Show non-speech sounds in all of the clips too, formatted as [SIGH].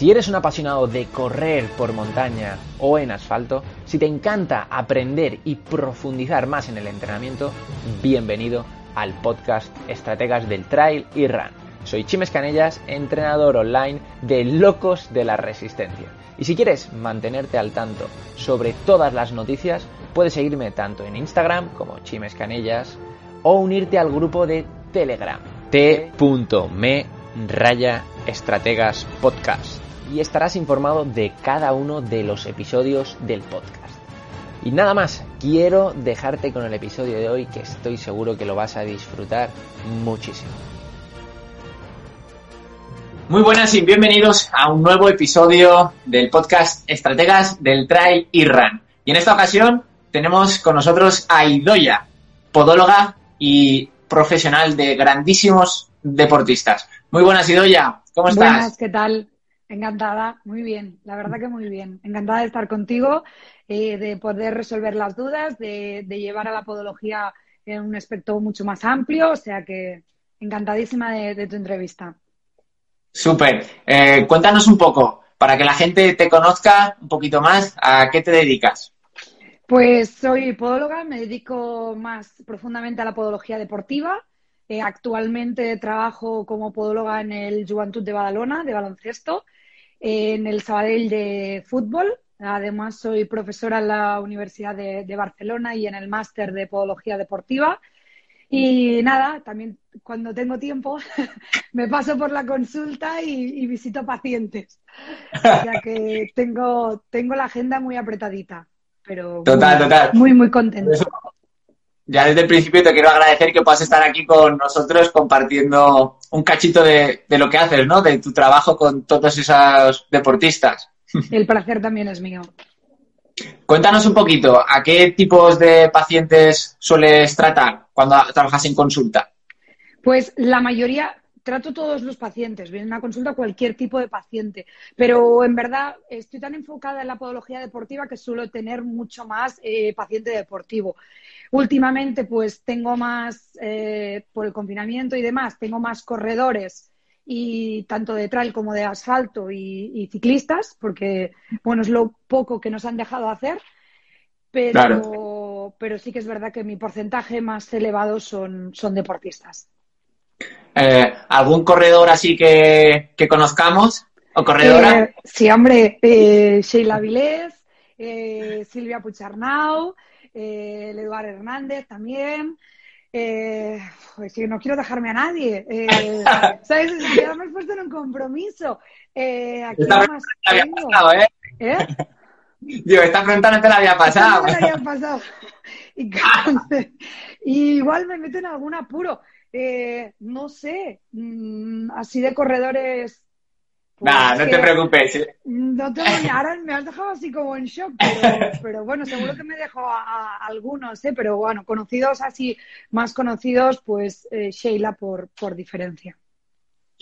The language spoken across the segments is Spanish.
Si eres un apasionado de correr por montaña o en asfalto, si te encanta aprender y profundizar más en el entrenamiento, bienvenido al podcast Estrategas del Trail y Run. Soy Chimes Canellas, entrenador online de Locos de la Resistencia. Y si quieres mantenerte al tanto sobre todas las noticias, puedes seguirme tanto en Instagram como Chimes Canellas o unirte al grupo de Telegram t.me raya estrategas podcast y estarás informado de cada uno de los episodios del podcast. Y nada más, quiero dejarte con el episodio de hoy que estoy seguro que lo vas a disfrutar muchísimo. Muy buenas y bienvenidos a un nuevo episodio del podcast Estrategas del Trail y Run. Y en esta ocasión tenemos con nosotros a Idoya, podóloga y profesional de grandísimos deportistas. Muy buenas, Idoya. ¿Cómo estás? Buenas, ¿qué tal? Encantada, muy bien, la verdad que muy bien. Encantada de estar contigo, eh, de poder resolver las dudas, de, llevar a la podología en un aspecto mucho más amplio, o sea que encantadísima de, tu entrevista. Súper. Eh, cuéntanos un poco, para que la gente te conozca un poquito más, ¿a qué te dedicas? Pues soy podóloga, me dedico más profundamente a la podología deportiva. Eh, actualmente trabajo como podóloga en el Juventud de Badalona, de baloncesto, en el Sabadell de fútbol. Además, soy profesora en la Universidad de, Barcelona y en el máster de podología deportiva. Y nada, también cuando tengo tiempo [LAUGHS] me paso por la consulta y, visito pacientes. O sea que tengo, tengo la agenda muy apretadita pero total, muy, total. muy, muy contento. Ya desde el principio te quiero agradecer que puedas estar aquí con nosotros compartiendo un cachito de, lo que haces, ¿no? De tu trabajo con todos esos deportistas. El placer también es mío. Cuéntanos un poquito, ¿a qué tipos de pacientes sueles tratar cuando trabajas en consulta? Pues la mayoría, trato todos los pacientes, vienen a consulta cualquier tipo de paciente, pero en verdad estoy tan enfocada en la podología deportiva que suelo tener mucho más eh, paciente deportivo. Últimamente, pues tengo más, eh, por el confinamiento y demás, tengo más corredores y tanto de trail como de asfalto y, ciclistas, porque bueno, es lo poco que nos han dejado hacer, pero, pero sí que es verdad que mi porcentaje más elevado son, son deportistas. Eh, ¿Algún corredor así que, conozcamos? ¿O corredora? Eh, sí, hombre, eh, Sheila Vilés, Silvia Pucharnau, el Eduardo Hernández también. pues no quiero dejarme a nadie. ¿Sabes? Ya me he puesto en un compromiso. aquí esta más pasado, ¿eh? ¿Eh? Digo, esta pregunta no te la había pasado. No me la había pasado. Y, igual me meto en algún apuro. Eh, no sé, mm, así de corredores. Pues, no te preocupes. No te ahora me has dejado así como en shock, pero, [LAUGHS] bueno, seguro que me dejo a, algunos, ¿eh? pero bueno, conocidos así, más conocidos, pues eh, Sheila por, por diferencia.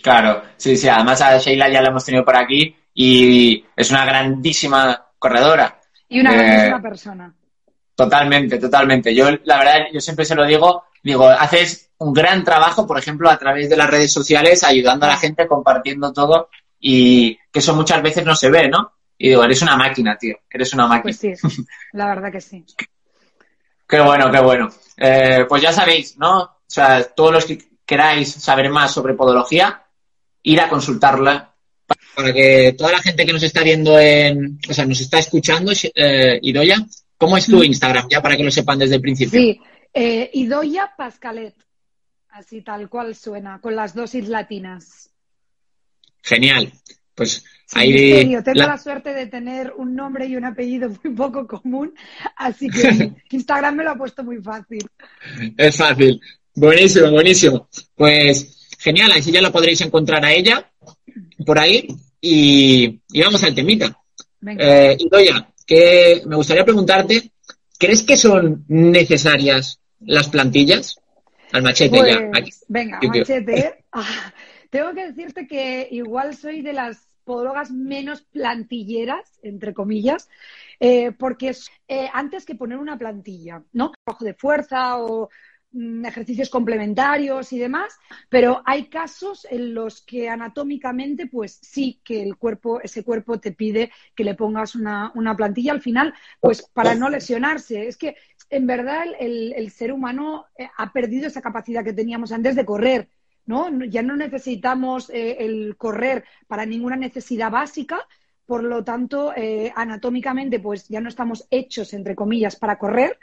Claro, sí, sí, además a Sheila ya la hemos tenido por aquí y es una grandísima corredora. Y una grandísima persona. Totalmente, totalmente. Yo, la verdad, yo siempre se lo digo, digo, haces un gran trabajo, por ejemplo, a través de las redes sociales, ayudando a la gente, compartiendo todo y que eso muchas veces no se ve, ¿no? Y digo, eres una máquina, tío, eres una máquina. Pues sí, [LAUGHS] la verdad que sí. qué bueno, qué bueno. Eh, pues ya sabéis, ¿no? O sea, todos los que queráis saber más sobre podología, ir a consultarla para que toda la gente que nos está viendo en, o sea, nos está escuchando, eh, Idoya, ¿cómo es tu mm. Instagram? Ya para que lo sepan desde el principio. Sí, eh, Idoya Pascalet así tal cual suena, con las dosis latinas. Genial. Pues ahí. Tengo la... suerte de tener un nombre y un apellido [LAUGHS] muy poco común, así que [LAUGHS] Instagram me lo ha puesto muy fácil. Es fácil. Buenísimo, buenísimo. Pues genial, así ya lo podréis encontrar a ella por ahí y, vamos al temita. Eh, que me gustaría preguntarte, ¿crees que son necesarias las plantillas? Al machete ya. Pues, venga, machete. [LAUGHS] Ah, tengo que decirte que igual soy de las podólogas menos plantilleras, entre comillas, eh, porque eh, antes que poner una plantilla, ¿no? Trabajo de fuerza o mm, ejercicios complementarios y demás, pero hay casos en los que anatómicamente, pues sí que el cuerpo, ese cuerpo te pide que le pongas una, plantilla al final, pues para no lesionarse. Es que en verdad el, ser humano eh, ha perdido esa capacidad que teníamos antes de correr. ¿No? Ya no necesitamos eh, el correr para ninguna necesidad básica, por lo tanto, eh, anatómicamente, pues ya no estamos hechos, entre comillas, para correr.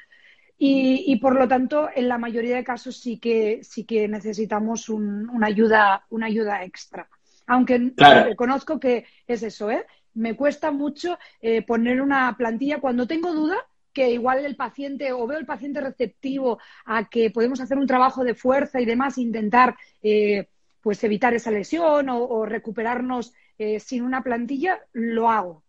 Y, por lo tanto, en la mayoría de casos sí que, sí que necesitamos una, ayuda, una ayuda extra. Aunque reconozco que es eso, ¿eh? Me cuesta mucho poner una plantilla cuando tengo duda, que igual el paciente o veo el paciente receptivo a que podemos hacer un trabajo de fuerza y demás, intentar eh, pues evitar esa lesión o, recuperarnos eh, sin una plantilla, lo hago.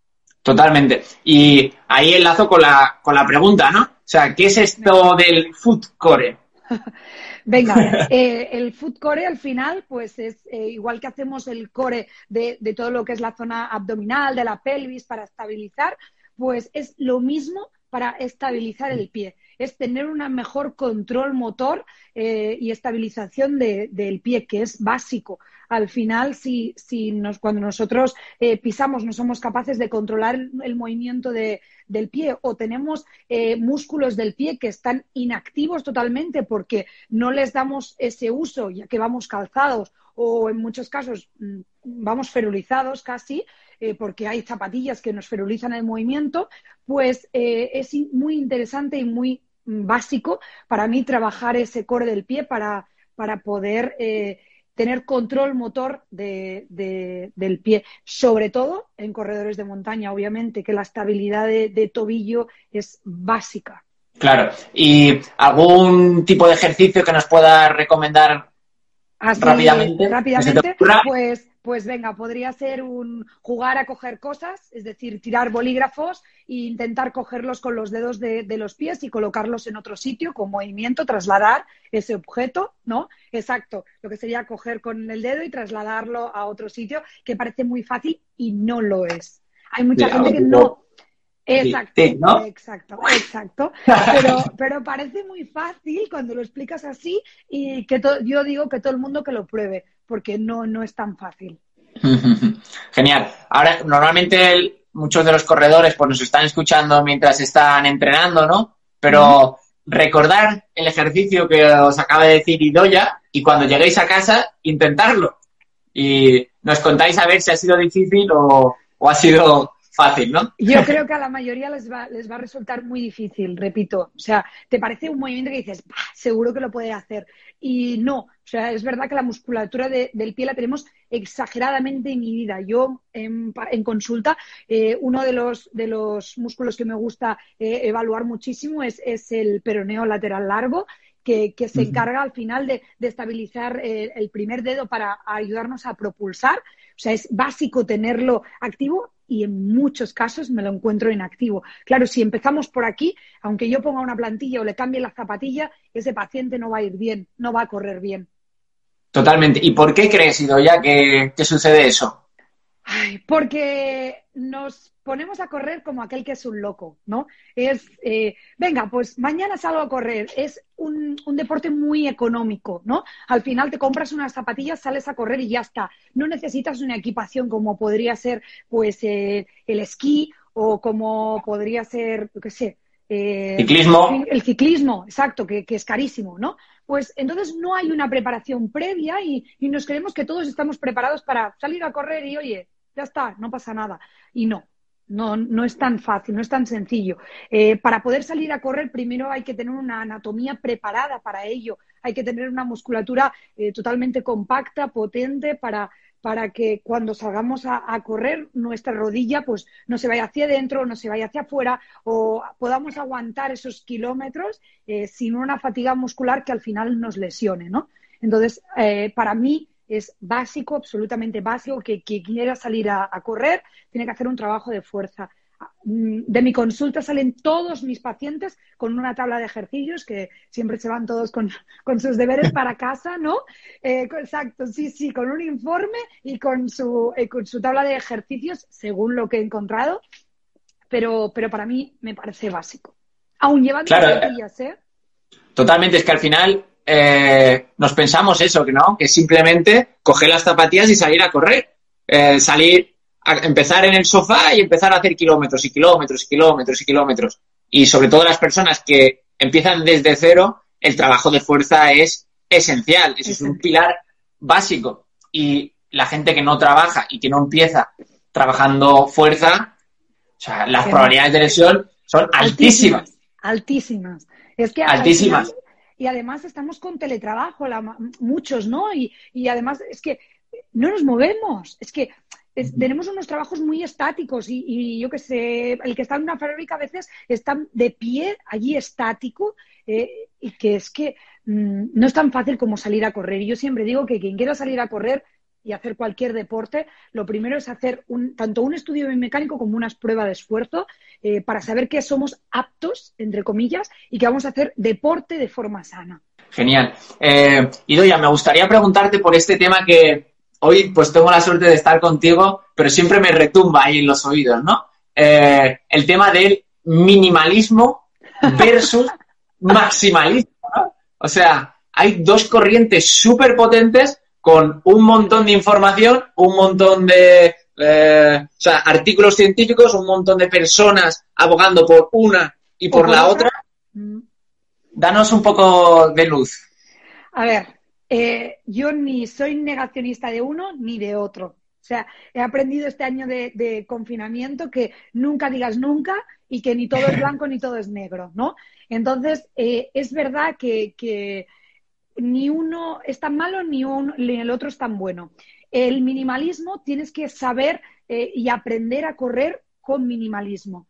Totalmente. Y ahí enlazo con la, con la pregunta, ¿no? O sea, ¿qué es esto del food core? [LAUGHS] Venga, [LAUGHS] eh, el food core al final, pues es igual que hacemos el core de, de, todo lo que es la zona abdominal, de la pelvis para estabilizar, pues es lo mismo para estabilizar el pie. Es tener un mejor control motor eh, y estabilización del pie, que es básico. Al final, si, si nos, cuando nosotros eh, pisamos no somos capaces de controlar el, movimiento del pie o tenemos eh, músculos del pie que están inactivos totalmente porque no les damos ese uso, ya que vamos calzados o en muchos casos mm, vamos ferulizados casi, eh, porque hay zapatillas que nos ferulizan el movimiento, pues eh, es muy interesante y muy mm, básico para mí trabajar ese core del pie para, para poder eh, tener control motor del pie, sobre todo en corredores de montaña, obviamente, que la estabilidad de, tobillo es básica. Claro. ¿Y algún tipo de ejercicio que nos pueda recomendar rápidamente? Rápidamente, pues pues venga, podría ser un jugar a coger cosas, es decir, tirar bolígrafos e intentar cogerlos con los dedos de, los pies y colocarlos en otro sitio con movimiento, trasladar ese objeto, ¿no? Exacto, lo que sería coger con el dedo y trasladarlo a otro sitio, que parece muy fácil y no lo es. Hay mucha gente que no... Exacto, exacto, exacto. Pero, pero parece muy fácil cuando lo explicas así y que yo digo que todo el mundo que lo pruebe porque no, no es tan fácil. [LAUGHS] Genial. Ahora, normalmente muchos de los corredores pues nos están escuchando mientras están entrenando, ¿no? Pero recordar el ejercicio que os acaba de decir Idoya y cuando lleguéis a casa, intentarlo. Y nos contáis a ver si ha sido difícil o, o ha sido fácil, ¿no? Yo [LAUGHS] creo que a la mayoría les va, les va a resultar muy difícil, repito. O sea, te parece un movimiento que dices, seguro que lo puede hacer. Y no, o sea, es verdad que la musculatura del pie la tenemos exageradamente inhibida. Yo en, consulta, eh, uno de los, de los músculos que me gusta eh, evaluar muchísimo es, es el peroneo lateral largo. Que, se encarga al final de, estabilizar eh, el primer dedo para ayudarnos a propulsar. O sea, es básico tenerlo activo y en muchos casos me lo encuentro inactivo. Claro, si empezamos por aquí, aunque yo ponga una plantilla o le cambie la zapatilla, ese paciente no va a ir bien, no va a correr bien. Totalmente. ¿Y por qué crees, Idoya, que, que sucede eso? porque nos ponemos a correr como aquel que es un loco, ¿no? Es, eh, venga, pues mañana salgo a correr. Es un, deporte muy económico, ¿no? Al final te compras unas zapatillas, sales a correr y ya está. No necesitas una equipación como podría ser, pues, eh, el esquí o como podría ser, qué sé. Eh, ciclismo. El ciclismo, exacto, que, que es carísimo, ¿no? pues entonces no hay una preparación previa y, y, nos creemos que todos estamos preparados para salir a correr y, oye, ya está, no pasa nada. Y no, no, no es tan fácil, no es tan sencillo. Eh, para poder salir a correr, primero hay que tener una anatomía preparada para ello. Hay que tener una musculatura eh, totalmente compacta, potente, para, para que cuando salgamos a, correr, nuestra rodilla pues no se vaya hacia adentro, no se vaya hacia afuera, o podamos aguantar esos kilómetros eh, sin una fatiga muscular que al final nos lesione, ¿no? Entonces, para mí, es básico, absolutamente básico, que quien quiera salir a, correr tiene que hacer un trabajo de fuerza. Mm, de mi consulta salen todos mis pacientes con una tabla de ejercicios, que siempre se van todos con, [LAUGHS] sus deberes para casa, ¿no? Eh, exacto, sí, sí, con un informe y con su, eh, con su tabla de ejercicios, según lo que he encontrado, pero, pero para mí me parece básico. Aún llevando claro, ¿eh? Totalmente, es que al final eh, nos pensamos eso, ¿no? Que simplemente coger las zapatillas y salir a correr. Eh, salir, a empezar en el sofá y empezar a hacer kilómetros y kilómetros y kilómetros y kilómetros. Y sobre todo las personas que empiezan desde cero, el trabajo de fuerza es esencial. Eso es un pilar básico. Y la gente que no trabaja y que no empieza trabajando fuerza, o sea, las probabilidades de lesión son altísimas. Altísimas. Es que altísimas. Y además estamos con teletrabajo, muchos, ¿no? Y, y, además es que no nos movemos. Es que tenemos unos trabajos muy estáticos y, y yo qué sé, el que está en una fábrica a veces está de pie allí estático eh, y que es que mm, no es tan fácil como salir a correr. Y yo siempre digo que quien quiera salir a correr y hacer cualquier deporte, lo primero es hacer un, tanto un estudio biomecánico como unas pruebas de esfuerzo eh, para saber que somos aptos, entre comillas, y que vamos a hacer deporte de forma sana. Genial. Eh, Idoya, me gustaría preguntarte por este tema que hoy pues tengo la suerte de estar contigo, pero siempre me retumba ahí en los oídos, ¿no? Eh, el tema del minimalismo versus [LAUGHS] maximalismo, ¿no? O sea, hay dos corrientes súper potentes con un montón de información, un montón de eh, o sea, artículos científicos, un montón de personas abogando por una y por la otra. Mm. Danos un poco de luz. A ver, eh, yo ni soy negacionista de uno ni de otro. O sea, he aprendido este año de, confinamiento que nunca digas nunca y que ni todo es blanco ni todo es negro, ¿no? Entonces, eh, es verdad que, ni uno es tan malo ni, el otro es tan bueno. El minimalismo tienes que saber eh, y aprender a correr con minimalismo.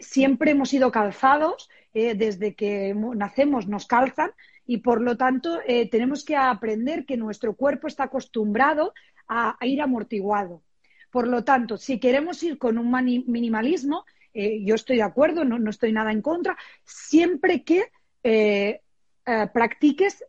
siempre hemos sido calzados, desde que nacemos nos calzan, y por lo tanto eh, tenemos que aprender que nuestro cuerpo está acostumbrado a, ir amortiguado. Por lo tanto, si queremos ir con un minimalismo, eh, yo estoy de acuerdo, no, estoy nada en contra, siempre que eh, practiques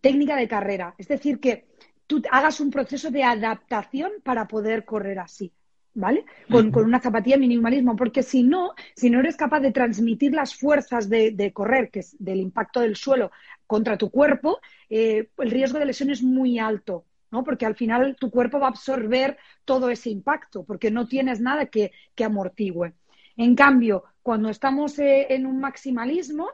técnica de carrera. Es decir, que tú hagas un proceso de adaptación para poder correr así. ¿vale? Con, una zapatilla minimalismo, porque si no, si no eres capaz de transmitir las fuerzas de, correr, que es del impacto del suelo contra tu cuerpo, eh, el riesgo de lesión es muy alto, ¿no? Porque al final tu cuerpo va a absorber todo ese impacto, porque no tienes nada que, que amortigüe. En cambio, cuando estamos eh, en un maximalismo,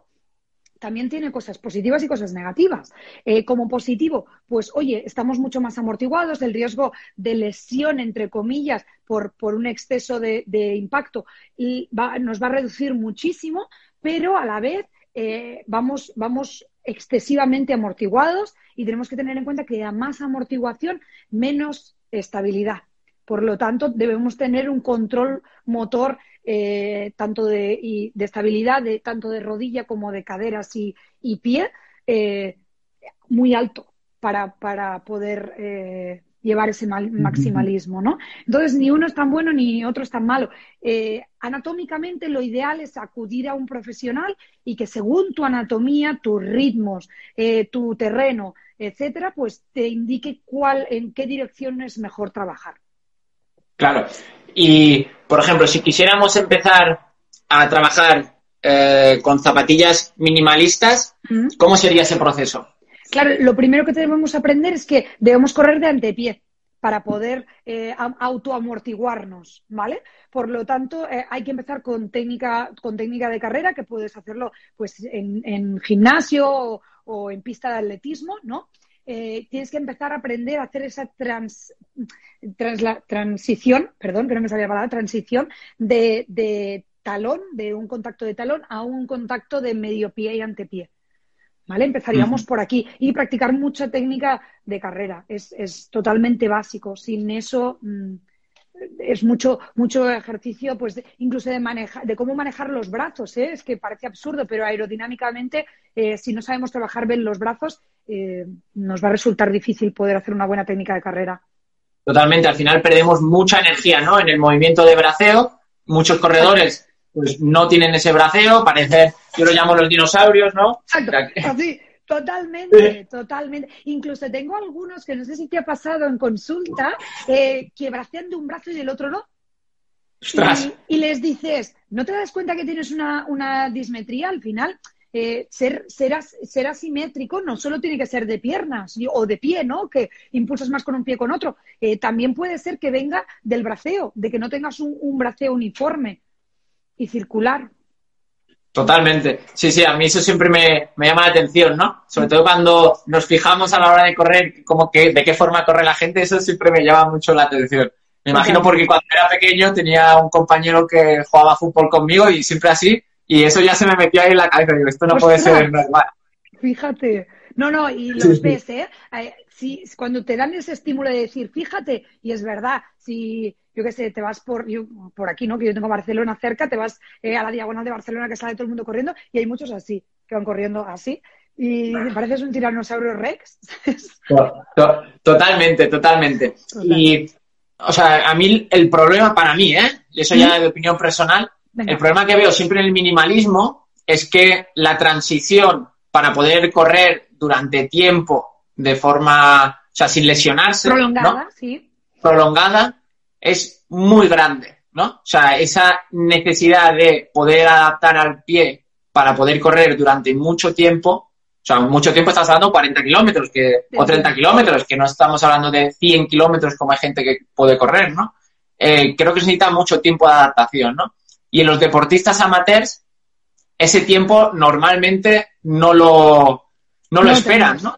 también tiene cosas positivas y cosas negativas. Eh, como positivo, pues oye, estamos mucho más amortiguados, el riesgo de lesión, entre comillas, por, por un exceso de, impacto y nos va a reducir muchísimo, pero a la vez eh, vamos, vamos excesivamente amortiguados y tenemos que tener en cuenta que a más amortiguación, menos estabilidad. Por lo tanto, debemos tener un control motor eh, tanto de, de, estabilidad, de, tanto de rodilla como de caderas y, pie, eh, muy alto para, para poder eh, llevar ese maximalismo, ¿no? Entonces, ni uno es tan bueno ni otro es tan malo. anatómicamente, lo ideal es acudir a un profesional y que según tu anatomía, tus ritmos, tu terreno, etcétera, pues te indique cuál, en qué dirección es mejor trabajar. Claro. Y, por ejemplo, si quisiéramos empezar a trabajar eh, con zapatillas minimalistas, ¿cómo sería ese proceso? Claro, lo primero que debemos aprender es que debemos correr de antepié para poder eh, autoamortiguarnos, ¿vale? Por lo tanto, eh, hay que empezar con técnica, con técnica de carrera, que puedes hacerlo pues en, gimnasio o, o, en pista de atletismo, ¿no? Eh, tienes que empezar a aprender a hacer esa trans, la, transición, perdón, que no me sabía la palabra, transición de, talón, de un contacto de talón a un contacto de medio pie y antepié. ¿Vale? Empezaríamos por aquí y practicar mucha técnica de carrera. Es, totalmente básico. Sin eso, mm, es mucho, mucho ejercicio, pues incluso de manejar, de cómo manejar los brazos, ¿eh? es que parece absurdo, pero aerodinámicamente, eh, si no sabemos trabajar bien los brazos, eh, nos va a resultar difícil poder hacer una buena técnica de carrera. Totalmente, al final perdemos mucha energía, ¿no? En el movimiento de braceo, muchos corredores pues no tienen ese braceo, parece, yo lo llamo los dinosaurios, ¿no? así. Totalmente, totalmente. Incluso tengo algunos que no sé si te ha pasado en consulta, eh, que bracean de un brazo y del otro no. Y, y, les dices, ¿no te das cuenta que tienes una, dismetría al final? Eh, ser, ser, asimétrico no solo tiene que ser de piernas o de pie, ¿no? Que impulsas más con un pie con otro. Eh, también puede ser que venga del braceo, de que no tengas un, un braceo uniforme y circular. Totalmente. Sí, sí, a mí eso siempre me, llama la atención, ¿no? Sobre todo cuando nos fijamos a la hora de correr, como que, de qué forma corre la gente, eso siempre me llama mucho la atención. Me imagino porque cuando era pequeño tenía un compañero que jugaba fútbol conmigo y siempre así, y eso ya se me metió ahí en la cabeza. Digo, esto no puede ser normal. Fíjate. No, no, y los ves, ¿eh? Si, cuando te dan ese estímulo de decir, fíjate, y es verdad, si yo qué sé, te vas por, por aquí, ¿no? Que yo tengo Barcelona cerca, te vas eh, a la diagonal de Barcelona que sale todo el mundo corriendo y hay muchos así, que van corriendo así. Y me pareces un tiranosaurio rex. [LAUGHS] totalmente, totalmente. Y, o sea, a mí el problema para mí, ¿eh? Y eso ya de opinión personal, el problema que veo siempre en el minimalismo es que la transición para poder correr durante tiempo de forma, o sea, sin lesionarse, prolongada, sí. Prolongada, es muy grande, ¿no? O sea, esa necesidad de poder adaptar al pie para poder correr durante mucho tiempo, o sea, mucho tiempo estás hablando 40 kilómetros que, o 30 kilómetros, que no estamos hablando de 100 kilómetros como hay gente que puede correr, ¿no? Eh, creo que se necesita mucho tiempo de adaptación, ¿no? Y en los deportistas amateurs, ese tiempo normalmente no lo, no lo esperan, ¿no?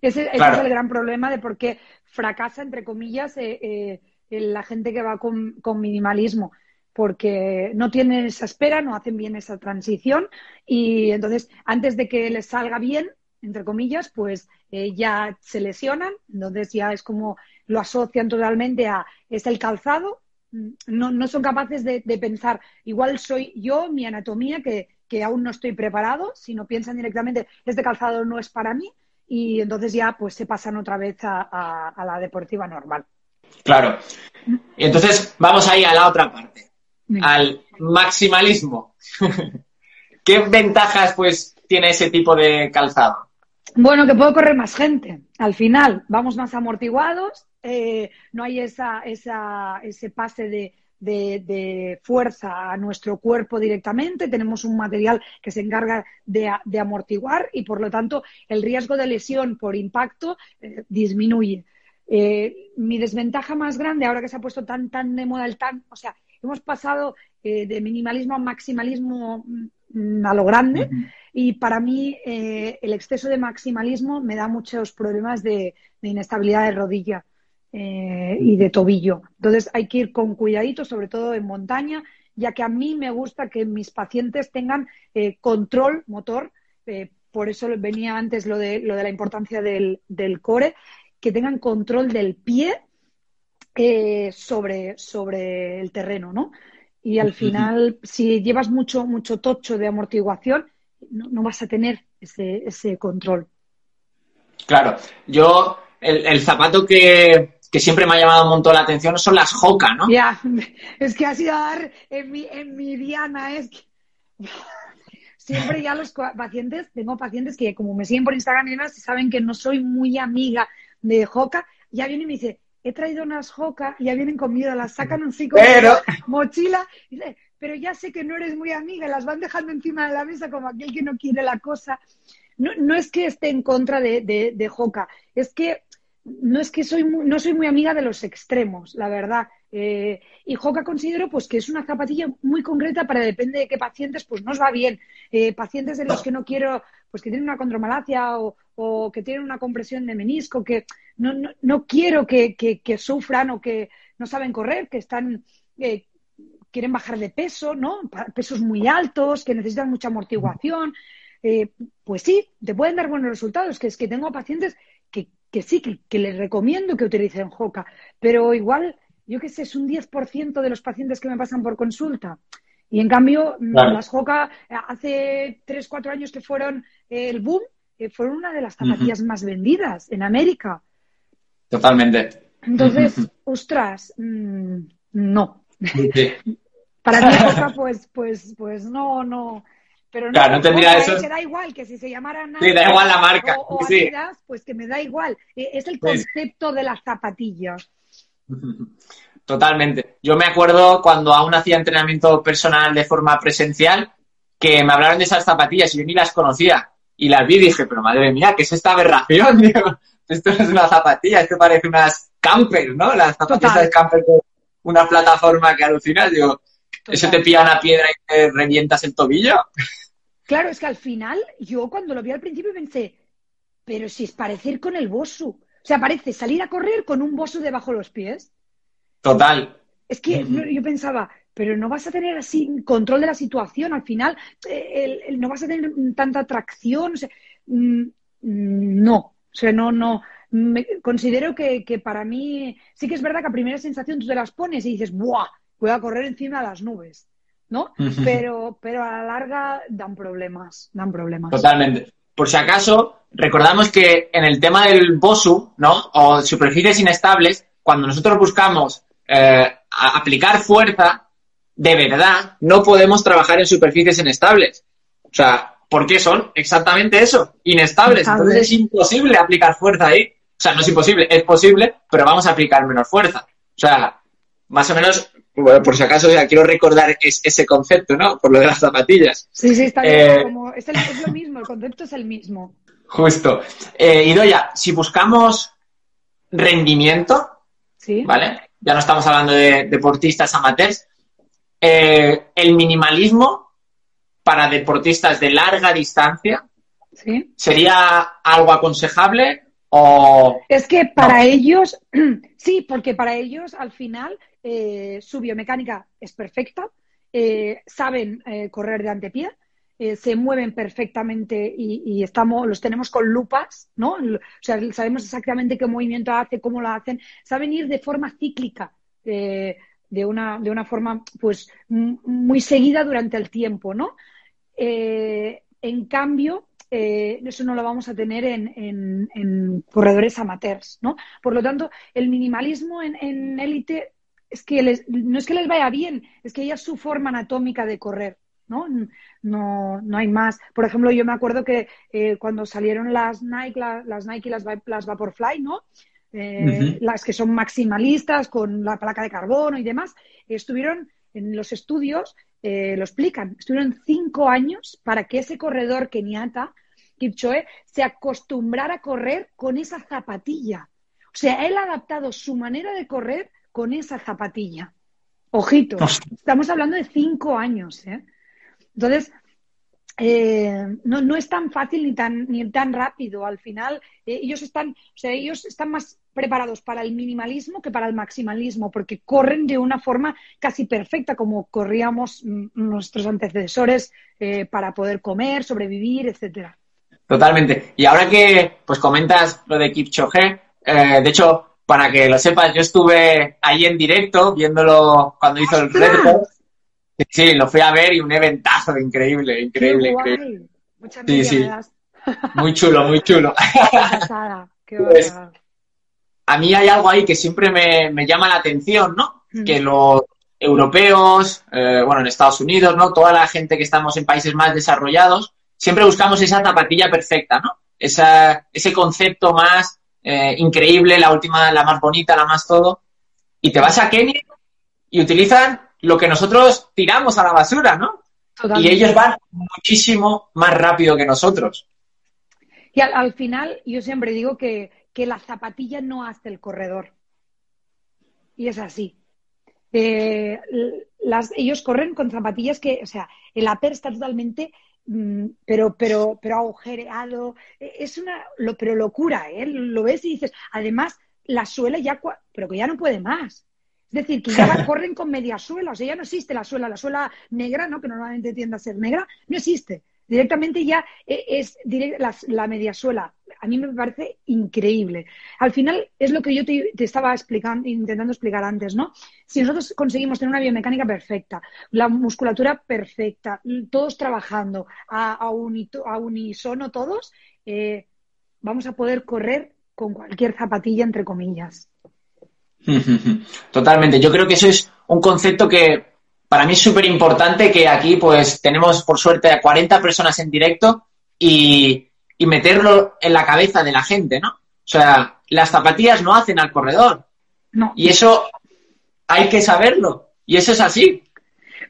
Ese, es el gran problema de por qué fracasa, entre comillas, eh, eh la gente que va con, minimalismo porque no tienen esa espera, no hacen bien esa transición y entonces antes de que les salga bien, entre comillas, pues eh, ya se lesionan, entonces ya es como lo asocian totalmente a es el calzado, no, no son capaces de, pensar, igual soy yo, mi anatomía, que, que, aún no estoy preparado, sino piensan directamente, este calzado no es para mí y entonces ya pues se pasan otra vez a la deportiva normal. Claro. Y entonces vamos ahí a la otra parte, al maximalismo. [LAUGHS] ¿Qué ventajas pues tiene ese tipo de calzado? Bueno, que puedo correr más gente. Al final, vamos más amortiguados, eh, no hay esa, ese pase de, de, fuerza a nuestro cuerpo directamente, tenemos un material que se encarga de, amortiguar y, por lo tanto, el riesgo de lesión por impacto eh, disminuye. Eh, mi desventaja más grande, ahora que se ha puesto tan, tan de moda el tan, o sea, hemos pasado eh, de minimalismo a maximalismo mm, a lo grande y para mí eh, el exceso de maximalismo me da muchos problemas de, inestabilidad de rodilla y de tobillo. Entonces hay que ir con cuidadito, sobre todo en montaña, ya que a mí me gusta que mis pacientes tengan control motor. por eso venía antes lo de, lo de la importancia del, del core que tengan control del pie eh, sobre, sobre el terreno, ¿no? Y al final, si llevas mucho, mucho tocho de amortiguación, no, vas a tener ese, ese, control. Claro, yo, el, zapato que, siempre me ha llamado un montón la atención son las Hoka, ¿no? Ya, es que ha sido dar en mi, en mi diana, es que [LAUGHS] siempre ya los pacientes, tengo pacientes que como me siguen por Instagram y demás, saben que no soy muy amiga de Joca, ya viene y me dice, he traído unas Joca, ya vienen conmigo, las sacan un como pero... mochila, dice, pero ya sé que no eres muy amiga, las van dejando encima de la mesa como aquel que no quiere la cosa. No, no es que esté en contra de, de, de Joca, es que no es que soy no soy muy amiga de los extremos, la verdad. Eh, y Joca considero pues que es una zapatilla muy concreta para depende de qué pacientes pues nos va bien. Eh, pacientes de los que no quiero, pues que tienen una condromalacia o, o que tienen una compresión de menisco, que no, no, quiero que, que, sufran o que no saben correr, que están eh, quieren bajar de peso, ¿no? Pesos muy altos, que necesitan mucha amortiguación. pues sí, te pueden dar buenos resultados, que es que tengo pacientes que, sí, que, les recomiendo que utilicen Joca, pero igual, yo qué sé, es un 10% de los pacientes que me pasan por consulta. Y en cambio, mm, las Joca, eh, hace 3, 4 años que fueron eh, el boom, eh, fueron una de las zapatillas más vendidas en América. Totalmente. Entonces, ostras, mm, no. [LAUGHS] Para mí Joca, [LAUGHS] pues, pues, pues no, no. Pero no, claro, no tendría eso. Que da igual, que si se llamara Nike sí, da igual la marca. O, pues que me da igual. E, es el concepto de las zapatillas. [LAUGHS] Totalmente. Yo me acuerdo cuando aún hacía entrenamiento personal de forma presencial, que me hablaron de esas zapatillas y yo ni las conocía. Y las vi y dije, pero madre mía, ¿qué es esta aberración? [LAUGHS] esto no es una zapatilla, esto parece unas camper, ¿no? Las zapatillas de camper con una plataforma que alucinas. Digo, ¿eso te pilla una piedra y te revientas el tobillo? Claro, es que al final, yo cuando lo vi al principio pensé, pero si es parecer con el Bosu. O sea, parece salir a correr con un Bosu debajo de los pies. Total. Es que yo pensaba, pero no vas a tener así control de la situación. Al final, eh, no vas a tener tanta atracción. Mm, no. O sea, no, no. considero que, para mí sí que es verdad que a primera sensación tú te las pones y dices, ¡buah! Voy a correr encima de las nubes. ¿no? Pero, pero a la larga dan problemas, dan problemas. Totalmente. Por si acaso, recordamos que en el tema del BOSU, ¿no? O superficies inestables, cuando nosotros buscamos eh, aplicar fuerza, de verdad, no podemos trabajar en superficies inestables. O sea, ¿por qué son exactamente eso? Inestables. Entonces es imposible aplicar fuerza ahí. O sea, no es imposible, es posible, pero vamos a aplicar menos fuerza. O sea, más o menos por si acaso, ya quiero recordar ese concepto, ¿no? Por lo de las zapatillas. Sí, sí, está bien. Eh, es, lo mismo, el concepto es el mismo. Justo. Eh, Idoya, si buscamos rendimiento, ¿Sí? ¿vale? Ya no estamos hablando de deportistas amateurs. Eh, el minimalismo para deportistas de larga distancia ¿Sí? sería algo aconsejable o... Es que para ellos, [CLEARS THROAT] sí, porque para ellos al final eh, su biomecánica es perfecta, eh, saben eh, correr de antepié, se mueven perfectamente y, estamos, los tenemos con lupas, ¿no? O sea, sabemos exactamente qué movimiento hace, cómo lo hacen, saben ir de forma cíclica, de, una, de una forma pues muy seguida durante el tiempo, ¿no? en cambio, eso no lo vamos a tener en, corredores amateurs, ¿no? Por lo tanto, el minimalismo en élite es que no es que les vaya bien, es que ella es su forma anatómica de correr, ¿no? No, no hay más. Por ejemplo, yo me acuerdo que eh, cuando salieron las Nike, las Nike y las, las Vaporfly, ¿no? Eh, las que son maximalistas con la placa de carbono y demás, estuvieron en los estudios, eh, lo explican, estuvieron cinco años para que ese corredor keniata, Kipchoe, se acostumbrara a correr con esa zapatilla. O sea, él ha adaptado su manera de correr con esa zapatilla. Ojito, estamos hablando de cinco años. ¿eh? Entonces, eh, no, no, es tan fácil ni tan, ni tan rápido. Al final, eh, ellos, están, o sea, ellos están más preparados para el minimalismo que para el maximalismo, porque corren de una forma casi perfecta, como corríamos mm, nuestros antecesores para poder comer, sobrevivir, etcétera. Totalmente. Y ahora que pues comentas lo de Kipchoge, de hecho, para que lo sepas, yo estuve ahí en directo viéndolo cuando hizo el reto. Sí, lo fui a ver y un eventazo increíble, increíble, increíble. Muchas sí, sí. Muy chulo, muy chulo. [LAUGHS] Qué pues, a mí hay algo ahí que siempre me, llama la atención, ¿no? Mm. Que los europeos, eh, bueno, en Estados Unidos, ¿no? Toda la gente que estamos en países más desarrollados, siempre buscamos esa zapatilla perfecta, ¿no? Esa, ese concepto más eh, increíble, la última, la más bonita, la más todo, y te vas a Kenia y utilizan lo que nosotros tiramos a la basura, ¿no? Y ellos van muchísimo más rápido que nosotros. Y al, final, yo siempre digo que, la zapatilla no hace el corredor. Y es así. Eh, las, ellos corren con zapatillas que, o sea, el upper está totalmente Mm, pero, pero, pero agujereado. E, es una lo, pero locura, ¿eh? Lo ves y dices, además, la suela ya, pero que ya no puede más. Es decir, que ya [LAUGHS] corren con media suela, o sea, ya no existe la suela, la suela negra, ¿no? Que normalmente tiende a ser negra, no existe. Directamente ya e, es la, la media suela a mí me parece increíble. Al final es lo que yo te, estaba explicando, intentando explicar antes, ¿no? Si nosotros conseguimos tener una biomecánica perfecta, la musculatura perfecta, todos trabajando a, unisono todos, eh, vamos a poder correr con cualquier zapatilla, entre comillas. [LAUGHS] Totalmente. Yo creo que eso es un concepto que para mí es súper importante que aquí pues tenemos por suerte a 40 personas en directo y y meterlo en la cabeza de la gente, ¿no? O sea, las zapatillas no hacen al corredor. No. Y eso hay que saberlo. Y eso es así.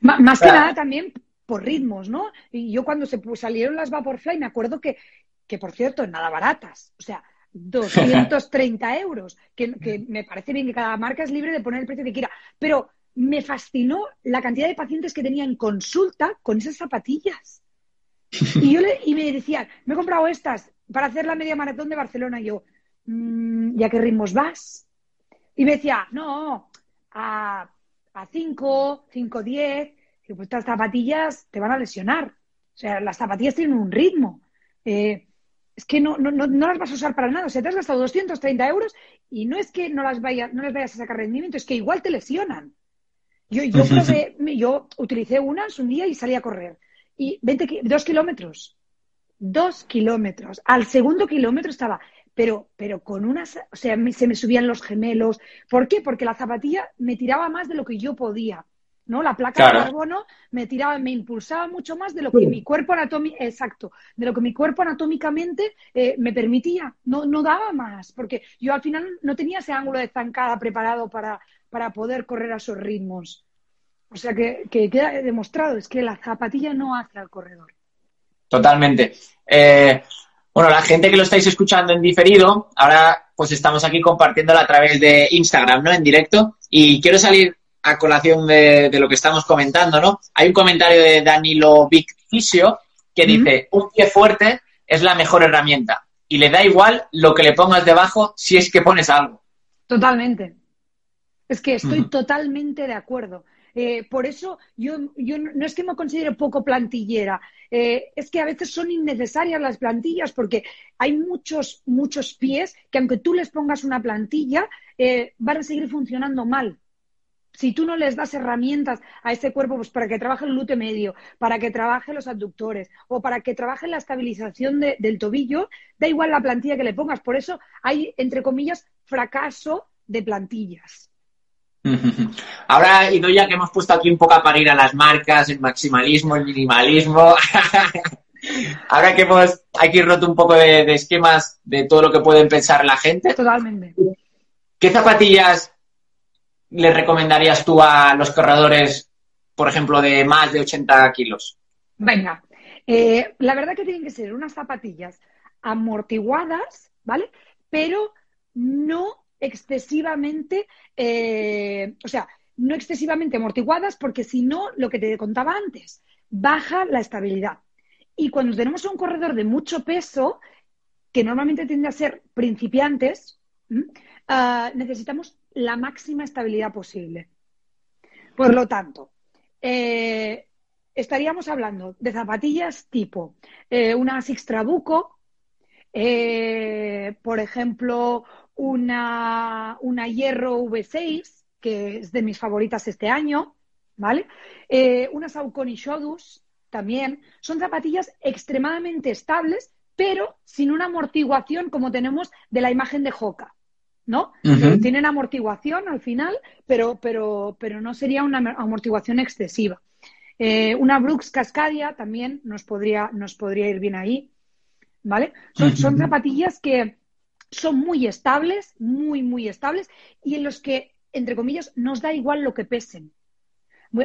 más que nada también por ritmos, ¿no? Y yo cuando se salieron las Vaporfly me acuerdo que, que por cierto, nada baratas. O sea, 230 euros, que, me parece bien que cada marca es libre de poner el precio que quiera, pero me fascinó la cantidad de pacientes que tenía en consulta con esas zapatillas. Y, yo le, y me decían, me he comprado estas para hacer la media maratón de Barcelona. Y yo, mm, ¿y qué ritmos vas? Y me decía, no, a, a 5, 5, 10. Y pues estas zapatillas te van a lesionar. O sea, las zapatillas tienen un ritmo. Eh, es que no, no, no, las vas a usar para nada. O sea, te has gastado 230 euros y no es que no las vaya, no les vayas a sacar rendimiento, es que igual te lesionan. Yo, yo, yo utilicé unas un día y salí a correr. Y 20, dos kilómetros. Dos kilómetros. Al segundo kilómetro estaba, pero, pero con unas, o sea, se me subían los gemelos. ¿Por qué? Porque la zapatilla me tiraba más de lo que yo podía. ¿No? La placa de carbono me tiraba, me impulsaba mucho más de lo que mi cuerpo anatómico, exacto, de lo que mi cuerpo anatómicamente eh, me permitía. No, no daba más, porque yo al final no tenía ese ángulo de zancada preparado para, para poder correr a esos ritmos. O sea que, queda demostrado, es que la zapatilla no hace al corredor. Totalmente. Eh, bueno, la gente que lo estáis escuchando en diferido, ahora pues estamos aquí compartiéndolo a través de Instagram, ¿no? En directo. Y quiero salir a colación de, lo que estamos comentando, ¿no? Hay un comentario de Danilo Vic que dice, un pie fuerte es la mejor herramienta y le da igual lo que le pongas debajo si es que pones algo. Totalmente. Es que estoy totalmente de acuerdo. Eh, por eso yo, yo, no es que me considere poco plantillera, eh, es que a veces son innecesarias las plantillas porque hay muchos, muchos pies que aunque tú les pongas una plantilla, eh, van a seguir funcionando mal si tú no les das herramientas a ese cuerpo pues, para que trabaje el glúteo medio, para que trabaje los abductores o para que trabaje la estabilización del tobillo, da igual la plantilla que le pongas. Por eso hay, entre comillas, fracaso de plantillas. [LAUGHS] Ahora, Idoya, que hemos puesto aquí un poco a parir a las marcas, el maximalismo, el minimalismo. [LAUGHS] Ahora que hemos aquí roto un poco de, de esquemas de todo lo que pueden pensar la gente. Totalmente. ¿Qué zapatillas le recomendarías tú a los corredores, por ejemplo, de más de 80 kilos? Venga, eh, la verdad que tienen que ser unas zapatillas amortiguadas, ¿vale? Pero no excesivamente, eh, o sea, no excesivamente amortiguadas porque si no, lo que te contaba antes, baja la estabilidad. Y cuando tenemos un corredor de mucho peso, que normalmente tiende a ser principiantes, ah, necesitamos la máxima estabilidad posible. Por lo tanto, eh, estaríamos hablando de zapatillas tipo eh, una eh, por ejemplo, una, una, Hierro V6, que es de mis favoritas este año, ¿vale? una Saucony Shodus también. Son zapatillas extremadamente estables, pero sin una amortiguación como tenemos de la imagen de Hoka. ¿No? Tienen amortiguación al final, pero, pero, pero no sería una amortiguación excesiva. Eh, una Brooks Cascadia también nos podría, nos podría ir bien ahí, ¿vale? Son, son zapatillas que son muy estables, muy, muy estables, y en los que, entre comillas, nos da igual lo que pesen.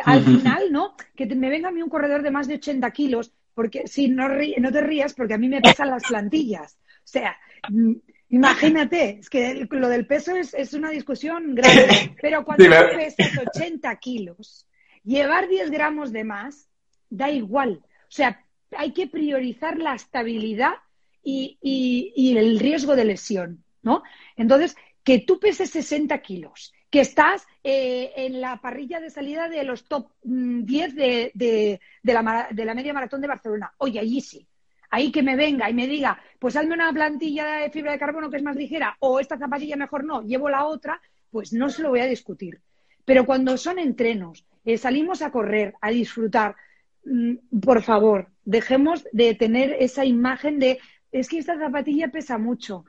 Al final, ¿no? Que me venga a mí un corredor de más de 80 kilos, porque si no, no te rías, porque a mí me pesan las plantillas. O sea, Imagínate, es que lo del peso es, una discusión grande, [LAUGHS] pero cuando pesas 80 kilos, llevar 10 gramos de más da igual. O sea, hay que priorizar la estabilidad y, el riesgo de lesión, ¿no? Entonces, que tú peses 60 kilos, que estás eh, en la parrilla de salida de los top 10 mm, de, de, la, de la media maratón de Barcelona. Oye, allí sí ahí que me venga y me diga, pues hazme una plantilla de fibra de carbono que es más ligera o esta zapatilla mejor no, llevo la otra, pues no se lo voy a discutir. Pero cuando son entrenos, eh, salimos a correr, a disfrutar, mm, por favor, dejemos de tener esa imagen de, es que esta zapatilla pesa mucho.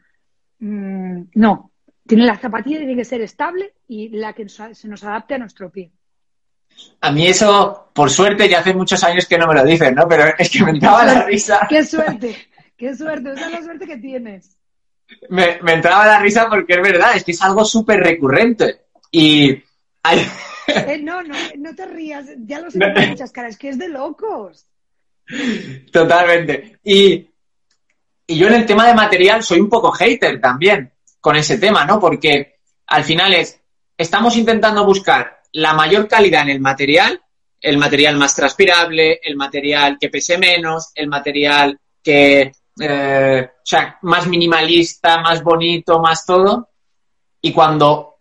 Mm, no, tiene la zapatilla tiene que ser estable y la que se nos adapte a nuestro pie. A mí eso, por suerte, ya hace muchos años que no me lo dicen, ¿no? Pero es que me entraba la risa. ¡Qué suerte! ¡Qué suerte! Esa es la suerte que tienes. Me, entraba la risa porque es verdad, es que es algo súper recurrente. Y hay, Eh, no, no, no te rías, ya lo sé [LAUGHS] muchas caras, que es de locos. Totalmente. Y, y yo en el tema de material soy un poco hater también con ese tema, ¿no? Porque al final es, estamos intentando buscar la mayor calidad en el material, el material más transpirable, el material que pese menos, el material que, eh, o sea, más minimalista, más bonito, más todo. Y cuando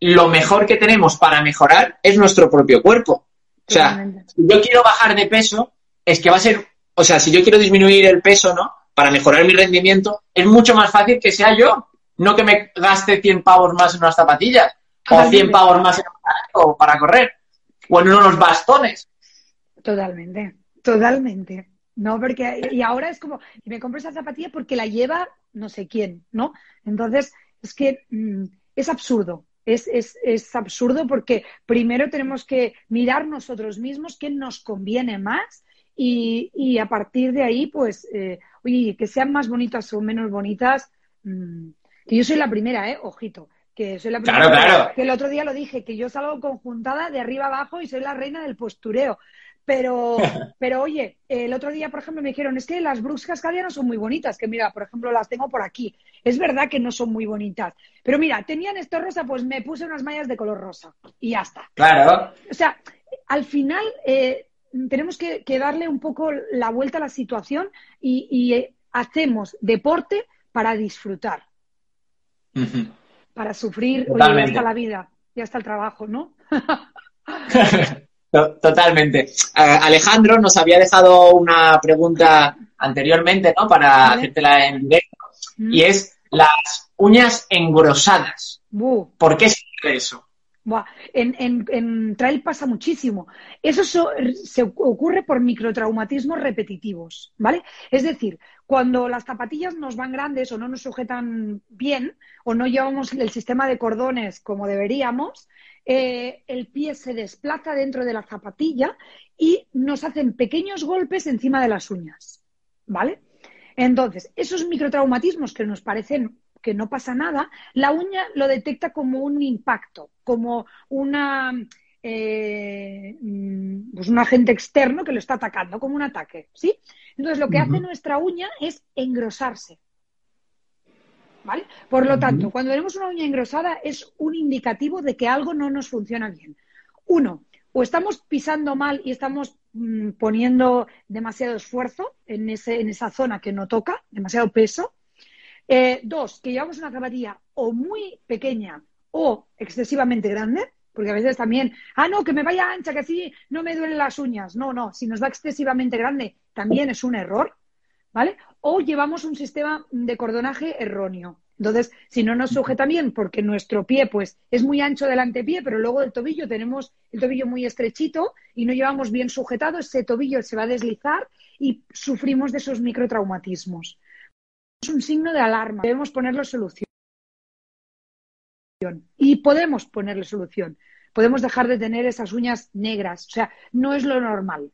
lo mejor que tenemos para mejorar es nuestro propio cuerpo. O sea, si yo quiero bajar de peso, es que va a ser, o sea, si yo quiero disminuir el peso, ¿no? Para mejorar mi rendimiento, es mucho más fácil que sea yo, no que me gaste 100 pavos más en unas zapatillas o 100 pavos más en un para correr o en unos bastones. Totalmente, totalmente. No, porque y ahora es como, me compro esa zapatilla porque la lleva no sé quién, ¿no? Entonces, es que mm, es absurdo. Es, es, es, absurdo porque primero tenemos que mirar nosotros mismos qué nos conviene más y, y a partir de ahí, pues, eh, oye, que sean más bonitas o menos bonitas, mm, que yo soy la primera, ¿eh? Ojito. Que soy la primera. Claro, claro. Que el otro día lo dije, que yo salgo conjuntada de arriba abajo y soy la reina del postureo. Pero, [LAUGHS] pero oye, el otro día, por ejemplo, me dijeron, es que las Brooks Cascadia no son muy bonitas, que mira, por ejemplo, las tengo por aquí. Es verdad que no son muy bonitas. Pero mira, tenían esto rosa, pues me puse unas mallas de color rosa. Y ya está. Claro. O sea, al final eh, tenemos que, darle un poco la vuelta a la situación y, eh, hacemos deporte para disfrutar. Para sufrir, oye, ya está la vida, ya está el trabajo, ¿no? [LAUGHS] Totalmente. Alejandro nos había dejado una pregunta anteriormente, ¿no? Para hacértela en directo. Mm. Y es las uñas engrosadas. ¿Por qué sirve eso? En, en, trail pasa muchísimo. Eso se ocurre por microtraumatismos repetitivos, ¿vale? Es decir, cuando las zapatillas nos van grandes o no nos sujetan bien o no llevamos el sistema de cordones como deberíamos, eh, el pie se desplaza dentro de la zapatilla y nos hacen pequeños golpes encima de las uñas, ¿vale? Entonces, esos microtraumatismos que nos parecen que no pasa nada, la uña lo detecta como un impacto, como una, eh, mm, pues un agente externo que lo está atacando, como un ataque, ¿sí? Entonces, lo que hace nuestra uña es engrosarse. ¿Vale? Por lo tanto, cuando tenemos una uña engrosada es un indicativo de que algo no nos funciona bien. Uno, o estamos pisando mal y estamos mm, poniendo demasiado esfuerzo en, ese, en esa zona que no toca, demasiado peso, eh, dos, que llevamos una zapatilla o muy pequeña o excesivamente grande, porque a veces también, ah, no, que me vaya ancha, que así no me duelen las uñas. No, no, si nos va excesivamente grande también es un error, ¿vale? O llevamos un sistema de cordonaje erróneo. Entonces, si no nos sujeta bien, porque nuestro pie, pues, es muy ancho del antepié, pero luego del tobillo tenemos el tobillo muy estrechito y no llevamos bien sujetado, ese tobillo se va a deslizar y sufrimos de esos microtraumatismos es un signo de alarma. Debemos ponerle solución. Y podemos ponerle solución. Podemos dejar de tener esas uñas negras. O sea, no es lo normal.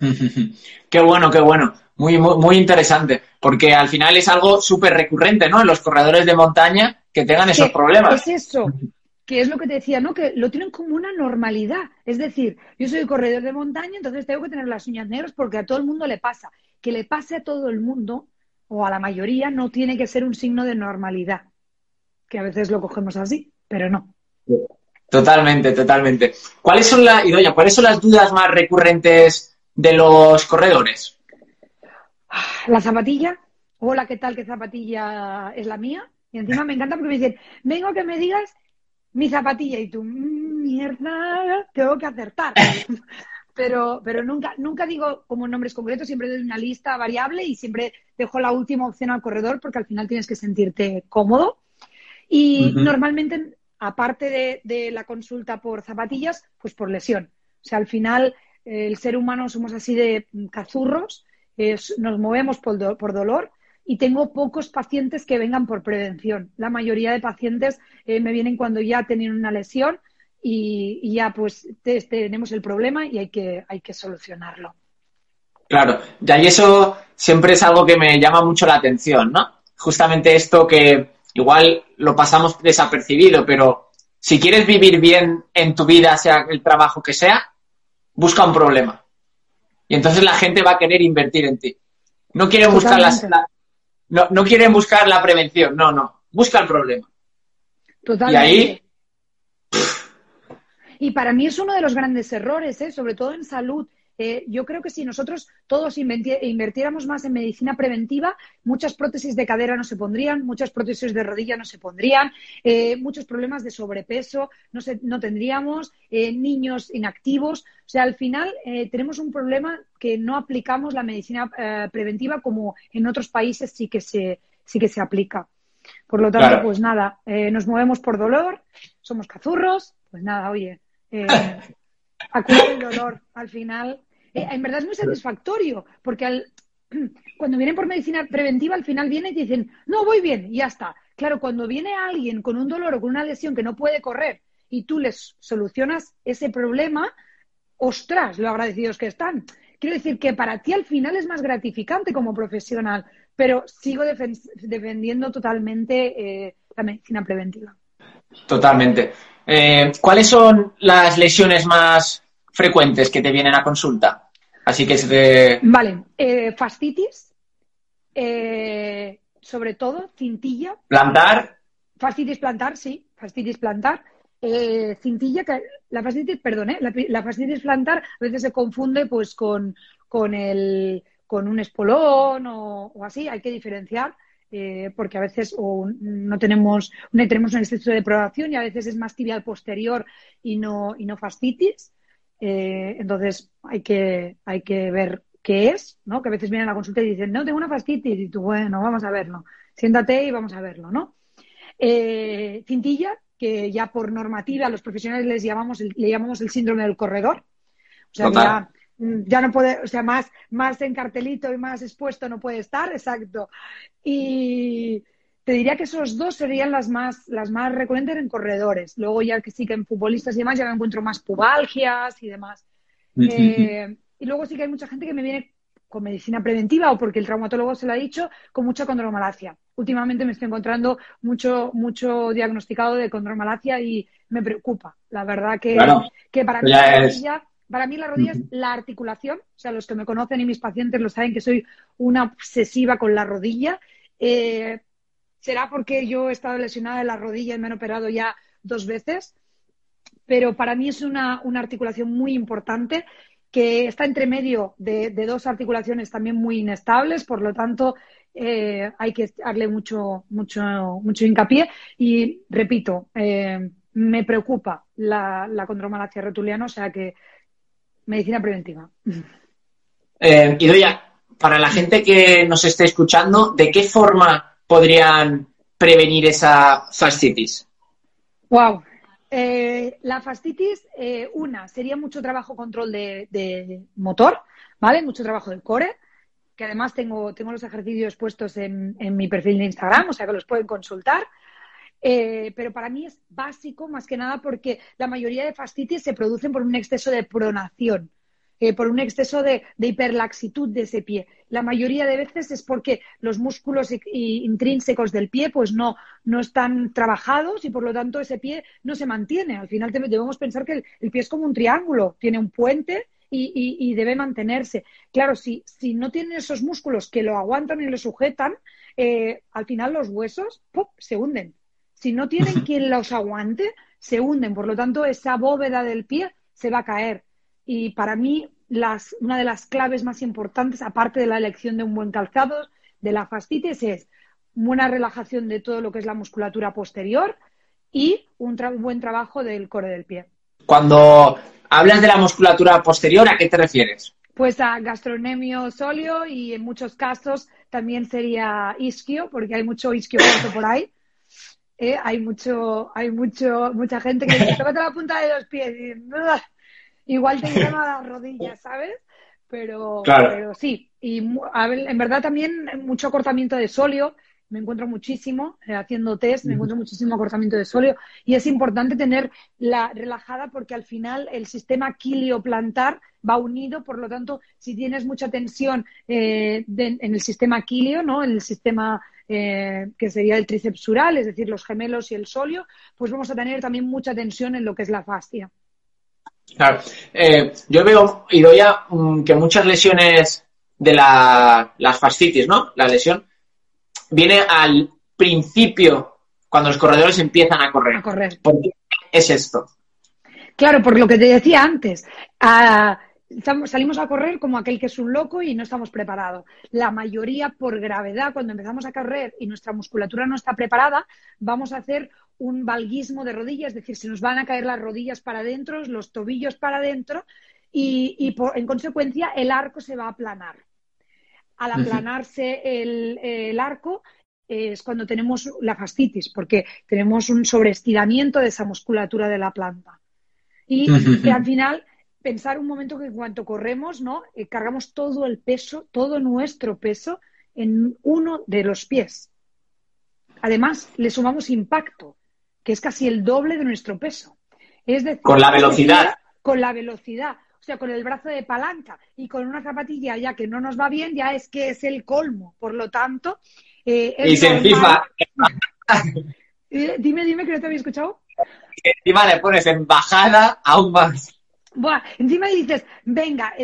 [LAUGHS] Qué bueno, qué bueno. Muy, muy, interesante. Porque al final es algo súper recurrente, ¿no? En los corredores de montaña que tengan esos problemas. Es eso. Que es lo que te decía, ¿no? Que lo tienen como una normalidad. Es decir, yo soy corredor de montaña, entonces tengo que tener las uñas negras porque a todo el mundo le pasa. Que le pase a todo el mundo o a la mayoría no tiene que ser un signo de normalidad, que a veces lo cogemos así, pero no. Totalmente, totalmente. ¿Cuáles son, la, ¿cuáles son las dudas más recurrentes de los corredores? La zapatilla. Hola, ¿qué tal? ¿Qué zapatilla es la mía? Y encima me encanta porque me dicen, vengo a que me digas mi zapatilla. Y tú, mm, mierda, tengo que acertar. [LAUGHS] pero, pero nunca, nunca digo como nombres concretos, siempre doy una lista variable y siempre dejo la última opción al corredor porque al final tienes que sentirte cómodo. Y normalmente, aparte de, la consulta por zapatillas, pues por lesión. O sea, al final el ser humano somos así de cazurros, nos movemos por, por dolor y tengo pocos pacientes que vengan por prevención. La mayoría de pacientes eh, me vienen cuando ya tienen una lesión y, ya pues tenemos el problema y hay que, hay que solucionarlo. Claro, y eso siempre es algo que me llama mucho la atención, ¿no? Justamente esto que igual lo pasamos desapercibido, pero si quieres vivir bien en tu vida, sea el trabajo que sea, busca un problema. Y entonces la gente va a querer invertir en ti. No quieren buscar la, no, no quieren buscar la prevención, no, no. Busca el problema. Totalmente. Y ahí. Y para mí es uno de los grandes errores, ¿eh? sobre todo en salud. Eh, yo creo que si nosotros todos invirtiéramos más en medicina preventiva, muchas prótesis de cadera no se pondrían, muchas prótesis de rodilla no se pondrían, eh, muchos problemas de sobrepeso no, no tendríamos, eh, niños inactivos. O sea, al final tenemos un problema que no aplicamos la medicina preventiva como en otros países sí que se, sí que se aplica. Por lo tanto, pues nada, nos movemos por dolor, somos cazurros, pues nada, oye, acudir el dolor al final eh, en verdad es muy satisfactorio, porque al, [CLEARS THROAT] cuando vienen por medicina preventiva, al final vienen y dicen, no, voy bien, y ya está. Claro, cuando viene alguien con un dolor o con una lesión que no puede correr y tú les solucionas ese problema, ostras, lo agradecidos que están. Quiero decir que para ti al final es más gratificante como profesional, pero sigo defendiendo totalmente eh, la medicina preventiva. Totalmente. Eh, ¿Cuáles son las lesiones más frecuentes que te vienen a consulta? Así que se Vale, eh, fascitis, eh, sobre todo cintilla. Plantar. Fascitis plantar, sí, fascitis plantar. Eh, cintilla, la fascitis, perdón, la, fascitis plantar a veces se confunde pues con, con, el, con un espolón o, así, hay que diferenciar. Porque a veces no tenemos, no tenemos un exceso de depravación y a veces es más tibial posterior y no, y no fascitis. Eh, entonces hay que, hay que ver qué es, ¿no? Que a veces vienen a la consulta y dicen, no, tengo una fascitis. Y tú, bueno, vamos a verlo. Siéntate y vamos a verlo, ¿no? Eh, cintilla, que ya por normativa los profesionales les llamamos le llamamos el síndrome del corredor. O sea, ya, ya, no puede, o sea, más, más en cartelito y más expuesto no puede estar, exacto. Y, te diría que esos dos serían las más, las más recurrentes en corredores. Luego ya que sí que en futbolistas y demás ya me encuentro más pubalgias y demás. Eh, y luego sí que hay mucha gente que me viene con medicina preventiva o porque el traumatólogo se lo ha dicho, con mucha condromalacia. Últimamente me estoy encontrando mucho, mucho diagnosticado de condromalacia y me preocupa. La verdad que, que para, mí rodilla, para mí la rodilla es la articulación. O sea, los que me conocen y mis pacientes lo saben que soy una obsesiva con la rodilla. Eh, será porque yo he estado lesionada de la rodilla y me han operado ya dos veces, pero para mí es una, articulación muy importante que está entre medio de, dos articulaciones también muy inestables, por lo tanto eh, hay que darle mucho, mucho, mucho hincapié. Y repito, eh, me preocupa la, la condromalacia rotuliana, o sea que medicina preventiva. Eh, Idoya, para la gente que nos esté escuchando, ¿de qué forma podrían prevenir esa fascitis? Wow. Eh, la fascitis, eh, una, sería mucho trabajo control de, motor, ¿vale? Mucho trabajo del core, que además tengo, tengo los ejercicios puestos en, mi perfil de Instagram, o sea que los pueden consultar. Eh, pero para mí es básico más que nada porque la mayoría de fascitis se producen por un exceso de pronación. Eh, por un exceso de, hiperlaxitud de ese pie. La mayoría de veces es porque los músculos intrínsecos del pie pues no, no están trabajados y por lo tanto ese pie no se mantiene. Al final debemos pensar que el, pie es como un triángulo, tiene un puente y, debe mantenerse. Claro, si, si no tienen esos músculos que lo aguantan y lo sujetan, eh, al final los huesos se hunden. Si no tienen quien los aguante, se hunden. Por lo tanto, esa bóveda del pie se va a caer. Y para mí, las, una de las claves más importantes, aparte de la elección de un buen calzado, de la fascitis, es buena relajación de todo lo que es la musculatura posterior y un buen trabajo del core del pie. Cuando hablas de la musculatura posterior, ¿a qué te refieres? Pues a gastronemio sóleo y en muchos casos también sería isquio, porque hay mucho isquio por ahí. Eh, hay mucho, hay mucho, mucha gente que dice, tócate la punta de los pies y igual te a las rodillas, ¿sabes? Pero, pero sí, y en verdad también mucho acortamiento de solio, me encuentro muchísimo eh, haciendo test, me encuentro muchísimo acortamiento de sóleo y es importante tener la relajada porque al final el sistema quilio-plantar va unido, por lo tanto, si tienes mucha tensión eh, en el sistema quilio, ¿no? En el sistema eh, que sería el tricepsural, es decir, los gemelos y el sóleo, pues vamos a tener también mucha tensión en lo que es la fascia. Claro. yo veo, y doy mm, que muchas lesiones de la, las fascitis, ¿no? La lesión viene al principio, cuando los corredores empiezan a correr. A correr. ¿Por qué es esto? Claro, por lo que te decía antes. Salimos a correr como aquel que es un loco y no estamos preparados. La mayoría, por gravedad, cuando empezamos a correr y nuestra musculatura no está preparada, vamos a hacer un valguismo de rodillas, es decir, se nos van a caer las rodillas para adentro, los tobillos para adentro y, en consecuencia el arco se va a aplanar al aplanarse el, arco es cuando tenemos la fascitis, porque tenemos un sobreestiramiento de esa musculatura de la planta. Y que al final, pensar un momento que en cuanto corremos, ¿no? Eh, cargamos todo el peso, todo nuestro peso en uno de los pies. Además, le sumamos impacto, que es casi el doble de nuestro peso. Es decir, con la velocidad. Con la velocidad o sea, con el brazo de palanca y con una zapatilla ya que no nos va bien, ya es que es el colmo. Por lo tanto, eh, y se encima. [LAUGHS] Eh, dime, dime que no te había escuchado. encima le pones en bajada aún más. Buah, encima dices, venga,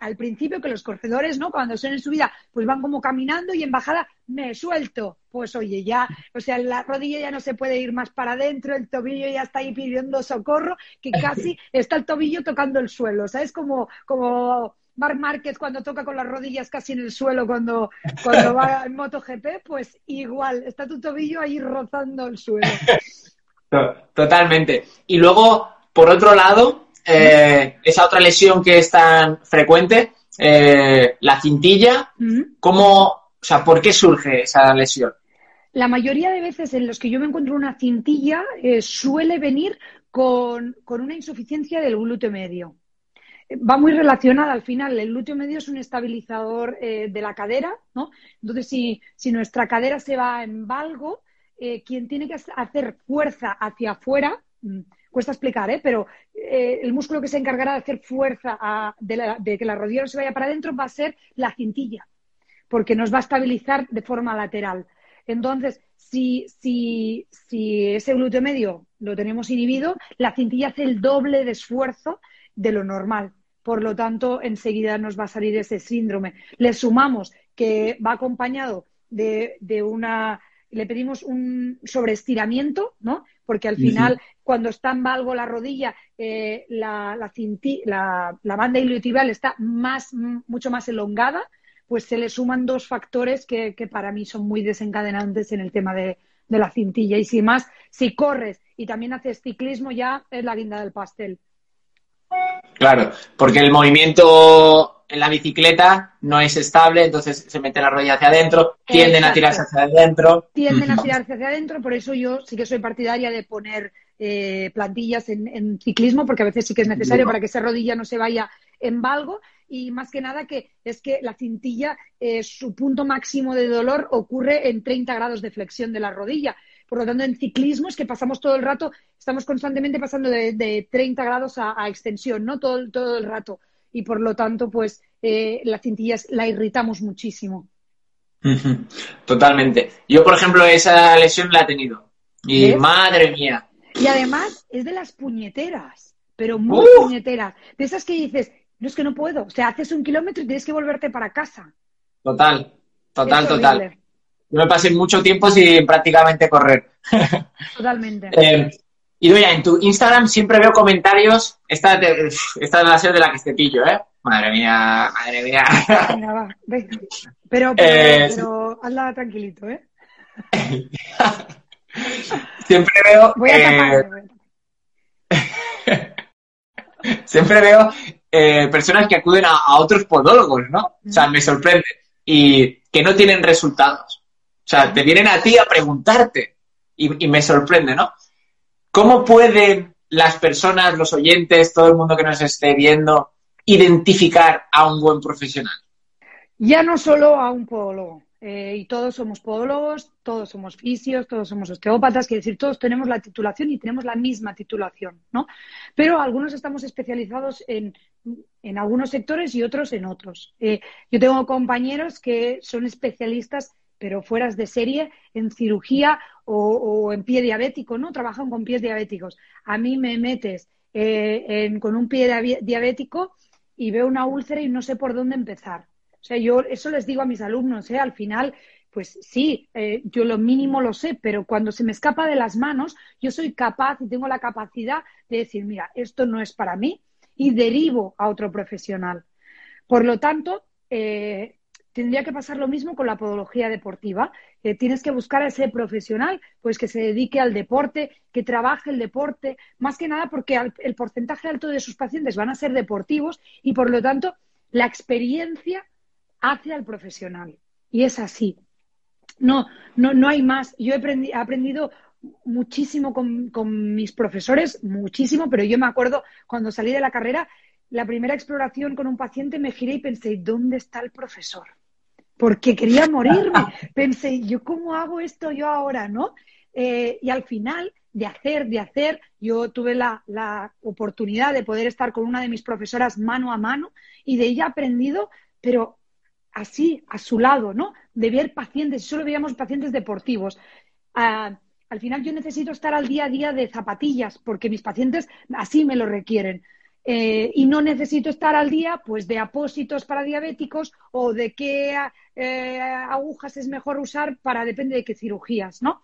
al principio que los corredores, ¿no? Cuando son en subida, pues van como caminando y en bajada me suelto. Pues oye, ya, o sea, la rodilla ya no se puede ir más para adentro, el tobillo ya está ahí pidiendo socorro, que [LAUGHS] casi está el tobillo tocando el suelo, ¿sabes? Como, como Marc Márquez cuando toca con las rodillas casi en el suelo cuando, cuando va [LAUGHS] en MotoGP, pues igual, está tu tobillo ahí rozando el suelo. [LAUGHS] Totalmente. Y luego, por otro lado, eh, esa otra lesión que es tan frecuente, eh, la cintilla, ¿cómo, o sea, por qué surge esa lesión? La mayoría de veces en los que yo me encuentro una cintilla eh, suele venir con, una insuficiencia del glúteo medio. Va muy relacionada al final. El glúteo medio es un estabilizador de la cadera, ¿no? Entonces, si, si, nuestra cadera se va en valgo, quien tiene que hacer fuerza hacia afuera, mm, cuesta explicar, ¿eh? pero eh, el músculo que se encargará de hacer fuerza de, que la rodilla no se vaya para adentro va a ser la cintilla, porque nos va a estabilizar de forma lateral. Entonces, si, si, si ese glúteo medio lo tenemos inhibido, la cintilla hace el doble de esfuerzo de lo normal. Por lo tanto, enseguida nos va a salir ese síndrome. Le sumamos que va acompañado de, de una le pedimos un sobreestiramiento, ¿no? Porque al final, cuando está en valgo la rodilla, eh, la, la, la, banda iliotibial está más, mucho más elongada, pues se le suman dos factores que, para mí son muy desencadenantes en el tema de, de la cintilla. Y si más, si corres y también haces ciclismo, ya es la guinda del pastel. Claro, porque el movimiento en la bicicleta no es estable, entonces se mete la rodilla hacia adentro, tienden a tirarse hacia adentro. Tienden a tirarse hacia adentro, por eso yo sí que soy partidaria de poner eh, plantillas en, ciclismo, porque a veces sí que es necesario para que esa rodilla no se vaya en valgo. Y más que nada que es que la cintilla, eh, su punto máximo de dolor ocurre en 30 grados de flexión de la rodilla. Por lo tanto, en ciclismo es que pasamos todo el rato, estamos constantemente pasando de, 30 grados a, a, extensión, ¿no? Todo, todo el rato y por lo tanto, pues eh, las cintillas la irritamos muchísimo. Totalmente. Yo, por ejemplo, esa lesión la he tenido. Y madre mía. Y además es de las puñeteras, pero muy puñeteras. De esas que dices, no es que no puedo. O sea, haces un kilómetro y tienes que volverte para casa. Total, total, total. Yo me pasé mucho tiempo sin prácticamente correr. [LAUGHS] Totalmente. eh, y Doya, en tu Instagram siempre veo comentarios. Esta, esta va a ser de la que te pillo, ¿eh? Madre mía, madre mía. Venga, va, venga. Pero, pero, eh, hazla tranquilito, ¿eh? [LAUGHS] siempre veo. Voy a tapar. Eh, [LAUGHS] siempre veo eh, personas que acuden a, otros podólogos, ¿no? O sea, me sorprende. Y que no tienen resultados. O sea, te vienen a ti a preguntarte. y me sorprende, ¿no? ¿Cómo pueden las personas, los oyentes, todo el mundo que nos esté viendo, identificar a un buen profesional? Ya no solo a un podólogo, eh, y todos somos podólogos, todos somos fisios, todos somos osteópatas, quiere decir, todos tenemos la titulación y tenemos la misma titulación, ¿no? Pero algunos estamos especializados en, en algunos sectores y otros en otros. Eh, yo tengo compañeros que son especialistas, pero fueras de serie, en cirugía o, en pie diabético, ¿no? Trabajan con pies diabéticos. A mí me metes eh, con un pie diabético y veo una úlcera y no sé por dónde empezar. O sea, yo eso les digo a mis alumnos, ¿eh? Al final, pues sí, eh, yo lo mínimo lo sé, pero cuando se me escapa de las manos, yo soy capaz y tengo la capacidad de decir, mira, esto no es para mí y derivo a otro profesional. Por lo tanto, eh, tendría que pasar lo mismo con la podología deportiva. tienes que buscar a ese profesional pues que se dedique al deporte, que trabaje el deporte, más que nada porque el porcentaje alto de sus pacientes van a ser deportivos y por lo tanto la experiencia hace al profesional. Y es así. No, no, no hay más. Yo he aprendido muchísimo con, con, mis profesores, muchísimo, pero yo me acuerdo cuando salí de la carrera, la primera exploración con un paciente me giré y pensé, ¿dónde está el profesor? Porque quería morirme. [LAUGHS] Pensé, ¿yo cómo hago esto yo ahora? ¿No? Eh, y al final, de hacer, de hacer, yo tuve la, la oportunidad de poder estar con una de mis profesoras mano a mano y de ella he aprendido, pero así, a su lado, ¿no? De ver pacientes, solo veíamos pacientes deportivos. Ah, al final yo necesito estar al día a día de zapatillas porque mis pacientes así me lo requieren. Eh, y no necesito estar al día pues de apósitos para diabéticos o de qué eh, agujas es mejor usar para depende de qué cirugías, ¿no?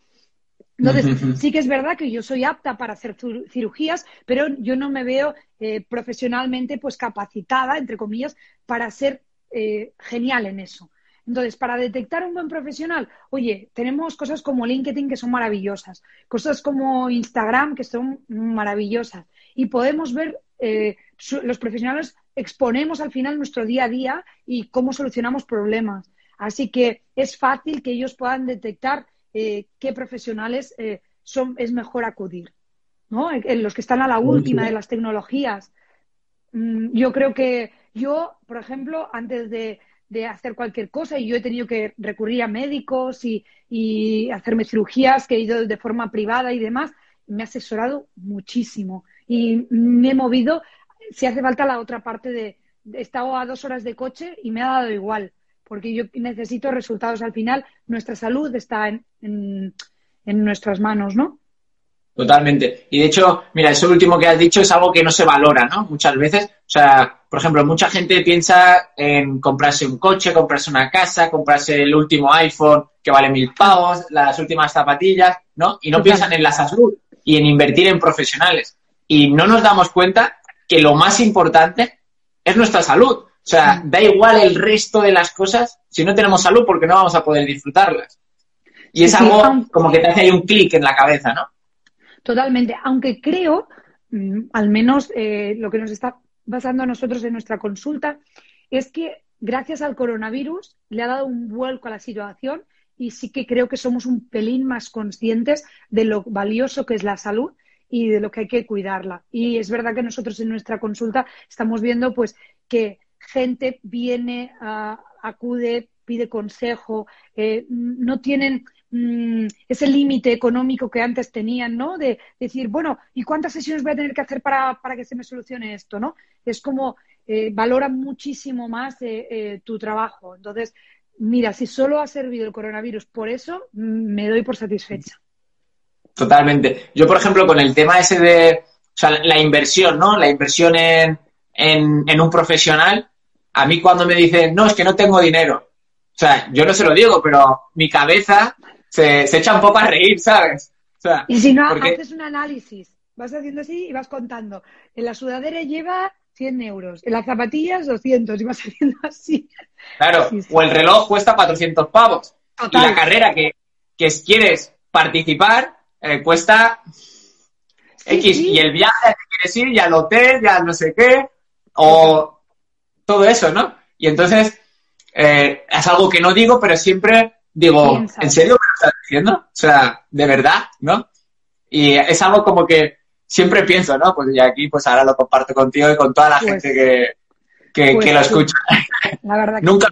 Entonces, sí que es verdad que yo soy apta para hacer cirugías, pero yo no me veo eh, profesionalmente pues capacitada, entre comillas, para ser eh, genial en eso. Entonces, para detectar un buen profesional, oye, tenemos cosas como LinkedIn que son maravillosas, cosas como Instagram que son maravillosas y podemos ver, eh, los profesionales exponemos al final nuestro día a día y cómo solucionamos problemas. Así que es fácil que ellos puedan detectar eh, qué profesionales son, es mejor acudir. ¿no? En los que están a la última de las tecnologías. Mm, yo creo que yo, por ejemplo, antes de, hacer cualquier cosa, y yo he tenido que recurrir a médicos y, hacerme cirugías que he ido de forma privada y demás, me ha asesorado muchísimo y me he movido, si hace falta la otra parte de, he estado a dos horas de coche y me ha dado igual, porque yo necesito resultados al final, nuestra salud está en, en nuestras manos, ¿no? Totalmente. Y de hecho, mira, eso último que has dicho es algo que no se valora, ¿no? Muchas veces. O sea, por ejemplo, mucha gente piensa en comprarse un coche, comprarse una casa, comprarse el último iPhone que vale mil pavos, las últimas zapatillas, ¿no? Y no piensan en la salud y en invertir en profesionales. Y no nos damos cuenta que lo más importante es nuestra salud. O sea, da igual el resto de las cosas si no tenemos salud porque no vamos a poder disfrutarlas. Y es algo como que te hace ahí un clic en la cabeza, ¿no? Totalmente, aunque creo, mm, al menos eh, lo que nos está basando a nosotros en nuestra consulta, es que gracias al coronavirus le ha dado un vuelco a la situación y sí que creo que somos un pelín más conscientes de lo valioso que es la salud y de lo que hay que cuidarla. Y es verdad que nosotros en nuestra consulta estamos viendo pues que gente viene, acude, pide consejo, eh, no tienen Mm, ese límite económico que antes tenían, ¿no? De decir, bueno, ¿y cuántas sesiones voy a tener que hacer para, que se me solucione esto, ¿no? Es como eh, valora muchísimo más eh, eh, tu trabajo. Entonces, mira, si solo ha servido el coronavirus por eso, mm, me doy por satisfecha. Totalmente. Yo, por ejemplo, con el tema ese de, o sea, la inversión, ¿no? La inversión en, en, en un profesional, a mí cuando me dicen, no, es que no tengo dinero, o sea, yo no se lo digo, pero mi cabeza se, echa un poco a reír, ¿sabes? y si no, haces un análisis, vas haciendo así y vas contando. En la sudadera lleva 100 euros, en las zapatillas 200 y vas [LAUGHS] haciendo así. Claro, o el reloj cuesta 400 pavos. Y la carrera que, quieres participar eh, cuesta X. Y el viaje que quieres ir, ya al hotel, ya no sé qué, o todo eso, ¿no? Y entonces eh, es algo que no digo, pero siempre digo, ¿en serio me lo estás diciendo? O sea, de verdad, ¿no? Y es algo como que siempre pienso, ¿no? Pues y aquí pues ahora lo comparto contigo y con toda la pues gente que, que, pues lo escucha. La verdad [LAUGHS] Nunca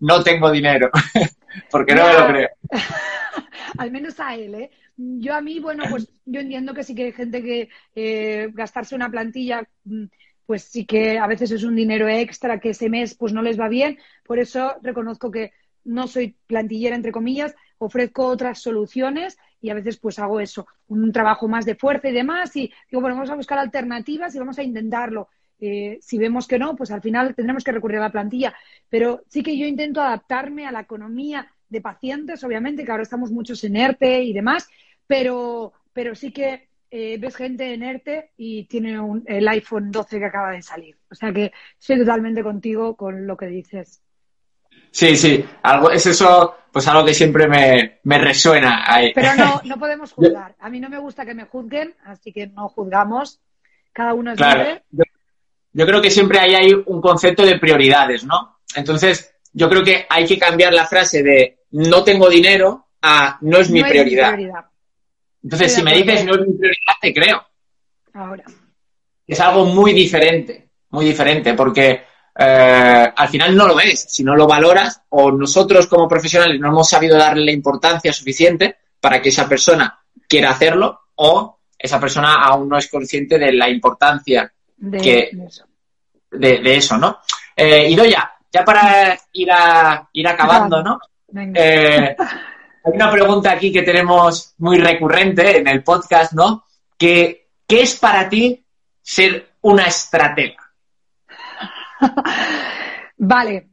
no tengo dinero. [LAUGHS] porque no me lo creo. [LAUGHS] Al menos a él, ¿eh? Yo a mí, bueno, pues yo entiendo que sí que hay gente que eh, gastarse una plantilla, mm, pues sí que a veces es un dinero extra que ese mes pues no les va bien. Por eso reconozco que no soy plantillera, entre comillas, ofrezco otras soluciones y a veces pues hago eso, un trabajo más de fuerza y demás y digo, bueno, vamos a buscar alternativas y vamos a intentarlo. Eh, si vemos que no, pues al final tendremos que recurrir a la plantilla. Pero sí que yo intento adaptarme a la economía de pacientes, obviamente, que ahora estamos muchos en ERTE y demás, pero, pero sí que eh, ves gente en ERTE y tiene el iPhone 12 que acaba de salir. O sea que estoy totalmente contigo con lo que dices. Sí, sí, algo, es eso, pues algo que siempre me, me resuena ahí. Pero no, [LAUGHS] no podemos juzgar. A mí no me gusta que me juzguen, así que no juzgamos. Cada uno es libre. Yo, creo que siempre ahí hay un concepto de prioridades, ¿no? Entonces, yo creo que hay que cambiar la frase de no tengo dinero a no es mi prioridad. Entonces, si me dices no es mi prioridad, te creo. Ahora. Es algo muy diferente, muy diferente, porque eh, al final no lo es. Si no lo valoras o nosotros como profesionales no hemos sabido darle la importancia suficiente para que esa persona quiera hacerlo o esa persona aún no es consciente de la importancia de, que, eso. De, eso, ¿no? Eh, y ya, ya para ir, a, ir acabando, ¿no? Eh, [LAUGHS] hay una pregunta aquí que tenemos muy recurrente en el podcast, ¿no? Que, ¿Qué es para ti ser una estratega? [LAUGHS] vale.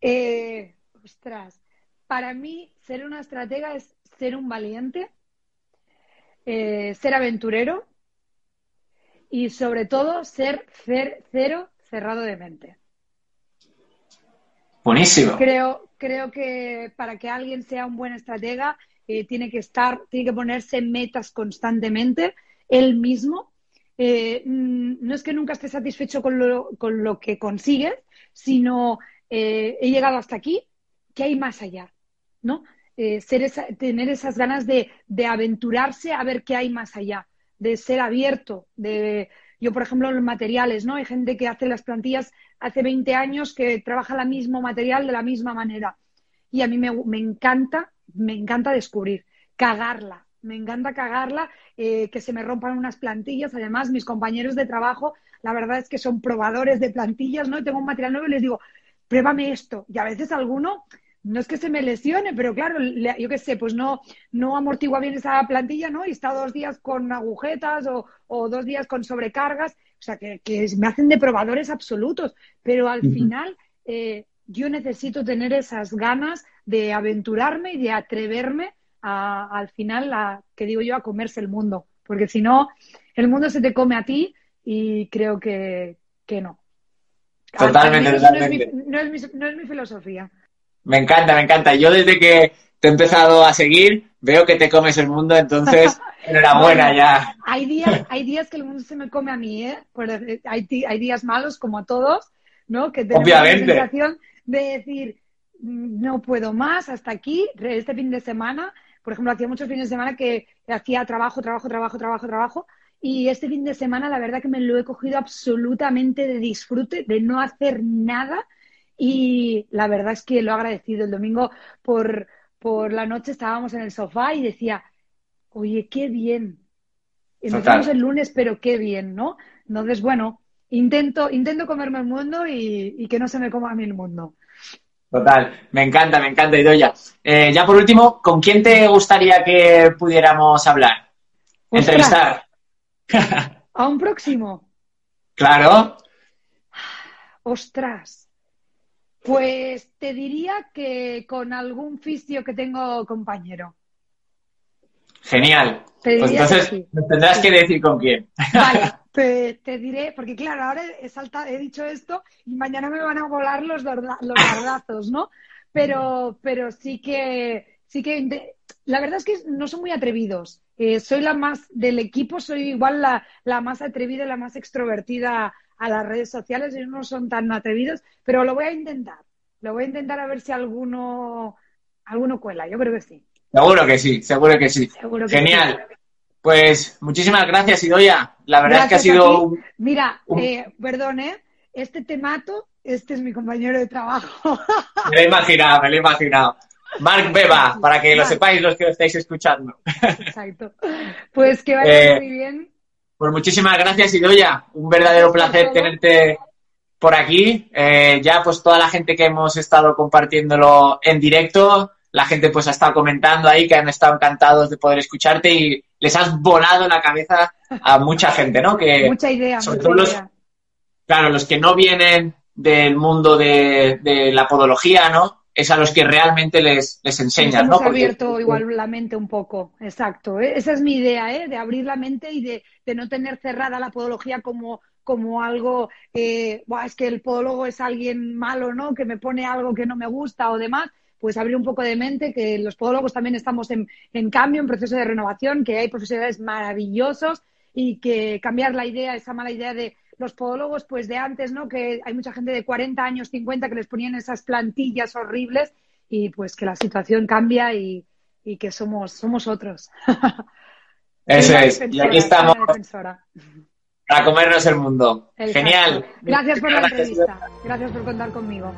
Eh, ostras. Para mí, ser una estratega es ser un valiente, eh, ser aventurero y sobre todo ser cero cerrado de mente. Buenísimo. Creo, creo que para que alguien sea un buen estratega eh, tiene que estar, tiene que ponerse metas constantemente él mismo eh, mm, no es que nunca esté satisfecho con lo, con lo que consigues, sino eh, he llegado hasta aquí, ¿qué hay más allá? ¿No? Eh, ser tener esas ganas de, aventurarse a ver qué hay más allá, de ser abierto, de yo, por ejemplo, los materiales, ¿no? Hay gente que hace las plantillas hace 20 años que trabaja el mismo material de la misma manera. Y a mí me, me encanta, me encanta descubrir, cagarla, me encanta cagarla, eh, que se me rompan unas plantillas. Además, mis compañeros de trabajo, la verdad es que son probadores de plantillas, ¿no? Y tengo un material nuevo y les digo, pruébame esto. Y a veces alguno, no es que se me lesione, pero claro, yo qué sé, pues no, no amortigua bien esa plantilla, ¿no? Y está dos días con agujetas o, dos días con sobrecargas. O sea, que, me hacen de probadores absolutos. Pero al final, eh, yo necesito tener esas ganas de aventurarme y de atreverme al final, a, que digo yo, a comerse el mundo. Porque si no, el mundo se te come a ti y creo que, no. Totalmente, totalmente. No es, mi, filosofía. Me encanta, me encanta. Yo desde que te he empezado a seguir, veo que te comes el mundo, entonces [LAUGHS] enhorabuena ya. Hay días, [LAUGHS] hay días que el mundo se me come a mí, ¿eh? hay, hay días malos como a todos, ¿no? Que tenemos la sensación de decir, mm, no puedo más, hasta aquí, este fin de semana por ejemplo, hacía muchos fines de semana que hacía trabajo, trabajo, trabajo, trabajo, trabajo. Y este fin de semana, la verdad que me lo he cogido absolutamente de disfrute, de no hacer nada. Y la verdad es que lo he agradecido. El domingo por, por la noche estábamos en el sofá y decía, oye, qué bien. Empezamos el lunes, pero qué bien, ¿no? Entonces, bueno, intento, intento comerme el mundo y, y que no se me coma a mí el mundo. Total, me encanta, me encanta, Idoya. Eh, ya por último, ¿con quién te gustaría que pudiéramos hablar? Entrevistar. ¿A un próximo? Claro. Ostras. Pues te diría que con algún fisio que tengo compañero. Pues entonces tendrás que decir con quién. Vale, [LAUGHS] te, diré, porque claro, ahora he, he dicho esto y mañana me van a volar los, los ¿no? Pero, pero sí que, sí que, la verdad es que no son muy atrevidos. Eh, soy la más del equipo, soy igual la, la más atrevida y la más extrovertida a las redes sociales. Ellos no son tan atrevidos, pero lo voy a intentar. Lo voy a intentar a ver si alguno, alguno cuela. Yo creo que sí. Seguro que sí, seguro que sí. Genial. Pues muchísimas gracias, Idoya. La verdad es que ha sido. Mira, eh, perdón, ¿eh? Este temato, este es mi compañero de trabajo. [LAUGHS] Me lo he imaginado, me lo he imaginado. Mark Beba, para que lo sepáis los que lo estáis escuchando. Exacto. Pues que vaya eh, muy bien. Pues muchísimas gracias, Idoya. Un verdadero placer tenerte por aquí. Eh, ya pues toda la gente que hemos estado compartiéndolo en directo, la gente pues ha estado comentando ahí que han estado encantados de poder escucharte y les has volado la cabeza a mucha gente, ¿no? Que mucha idea, claro, los que no vienen del mundo de, la podología, ¿no? Es a los que realmente les, les enseñas, ¿no? Hemos abierto igual la mente un poco, exacto. ¿eh? Esa es mi idea, ¿eh? De abrir la mente y de, no tener cerrada la podología como, como algo, eh, es que el podólogo es alguien malo, ¿no? Que me pone algo que no me gusta o demás, pues abrir un poco de mente, que los podólogos también estamos en, en cambio, en proceso de renovación, que hay profesionales maravillosos y que cambiar la idea, esa mala idea de los podólogos pues de antes, ¿no? Que hay mucha gente de 40 años, 50 que les ponían esas plantillas horribles y pues que la situación cambia y, que somos, somos otros. [LAUGHS] Eso es. Y aquí estamos para comernos el mundo. Genial. Gracias por la entrevista. Gracias por contar conmigo.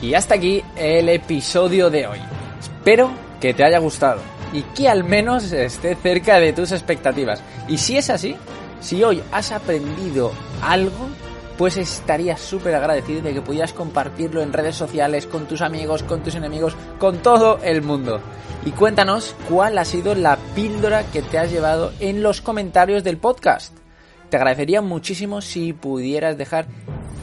Y hasta aquí el episodio de hoy. Espero que te haya gustado y que al menos esté cerca de tus expectativas. Y si es así, si hoy has aprendido algo, pues estaría súper agradecido de que pudieras compartirlo en redes sociales, con tus amigos, con tus enemigos, con todo el mundo. Y cuéntanos cuál ha sido la píldora que te has llevado en los comentarios del podcast. Te agradecería muchísimo si pudieras dejar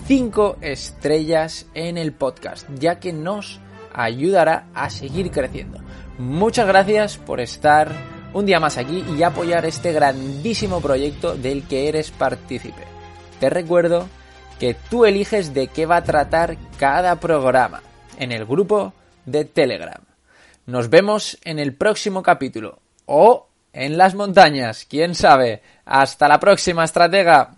5 estrellas en el podcast, ya que nos ayudará a seguir creciendo. Muchas gracias por estar un día más aquí y apoyar este grandísimo proyecto del que eres partícipe. Te recuerdo que tú eliges de qué va a tratar cada programa en el grupo de Telegram. Nos vemos en el próximo capítulo o en las montañas, quién sabe. Hasta la próxima, estratega.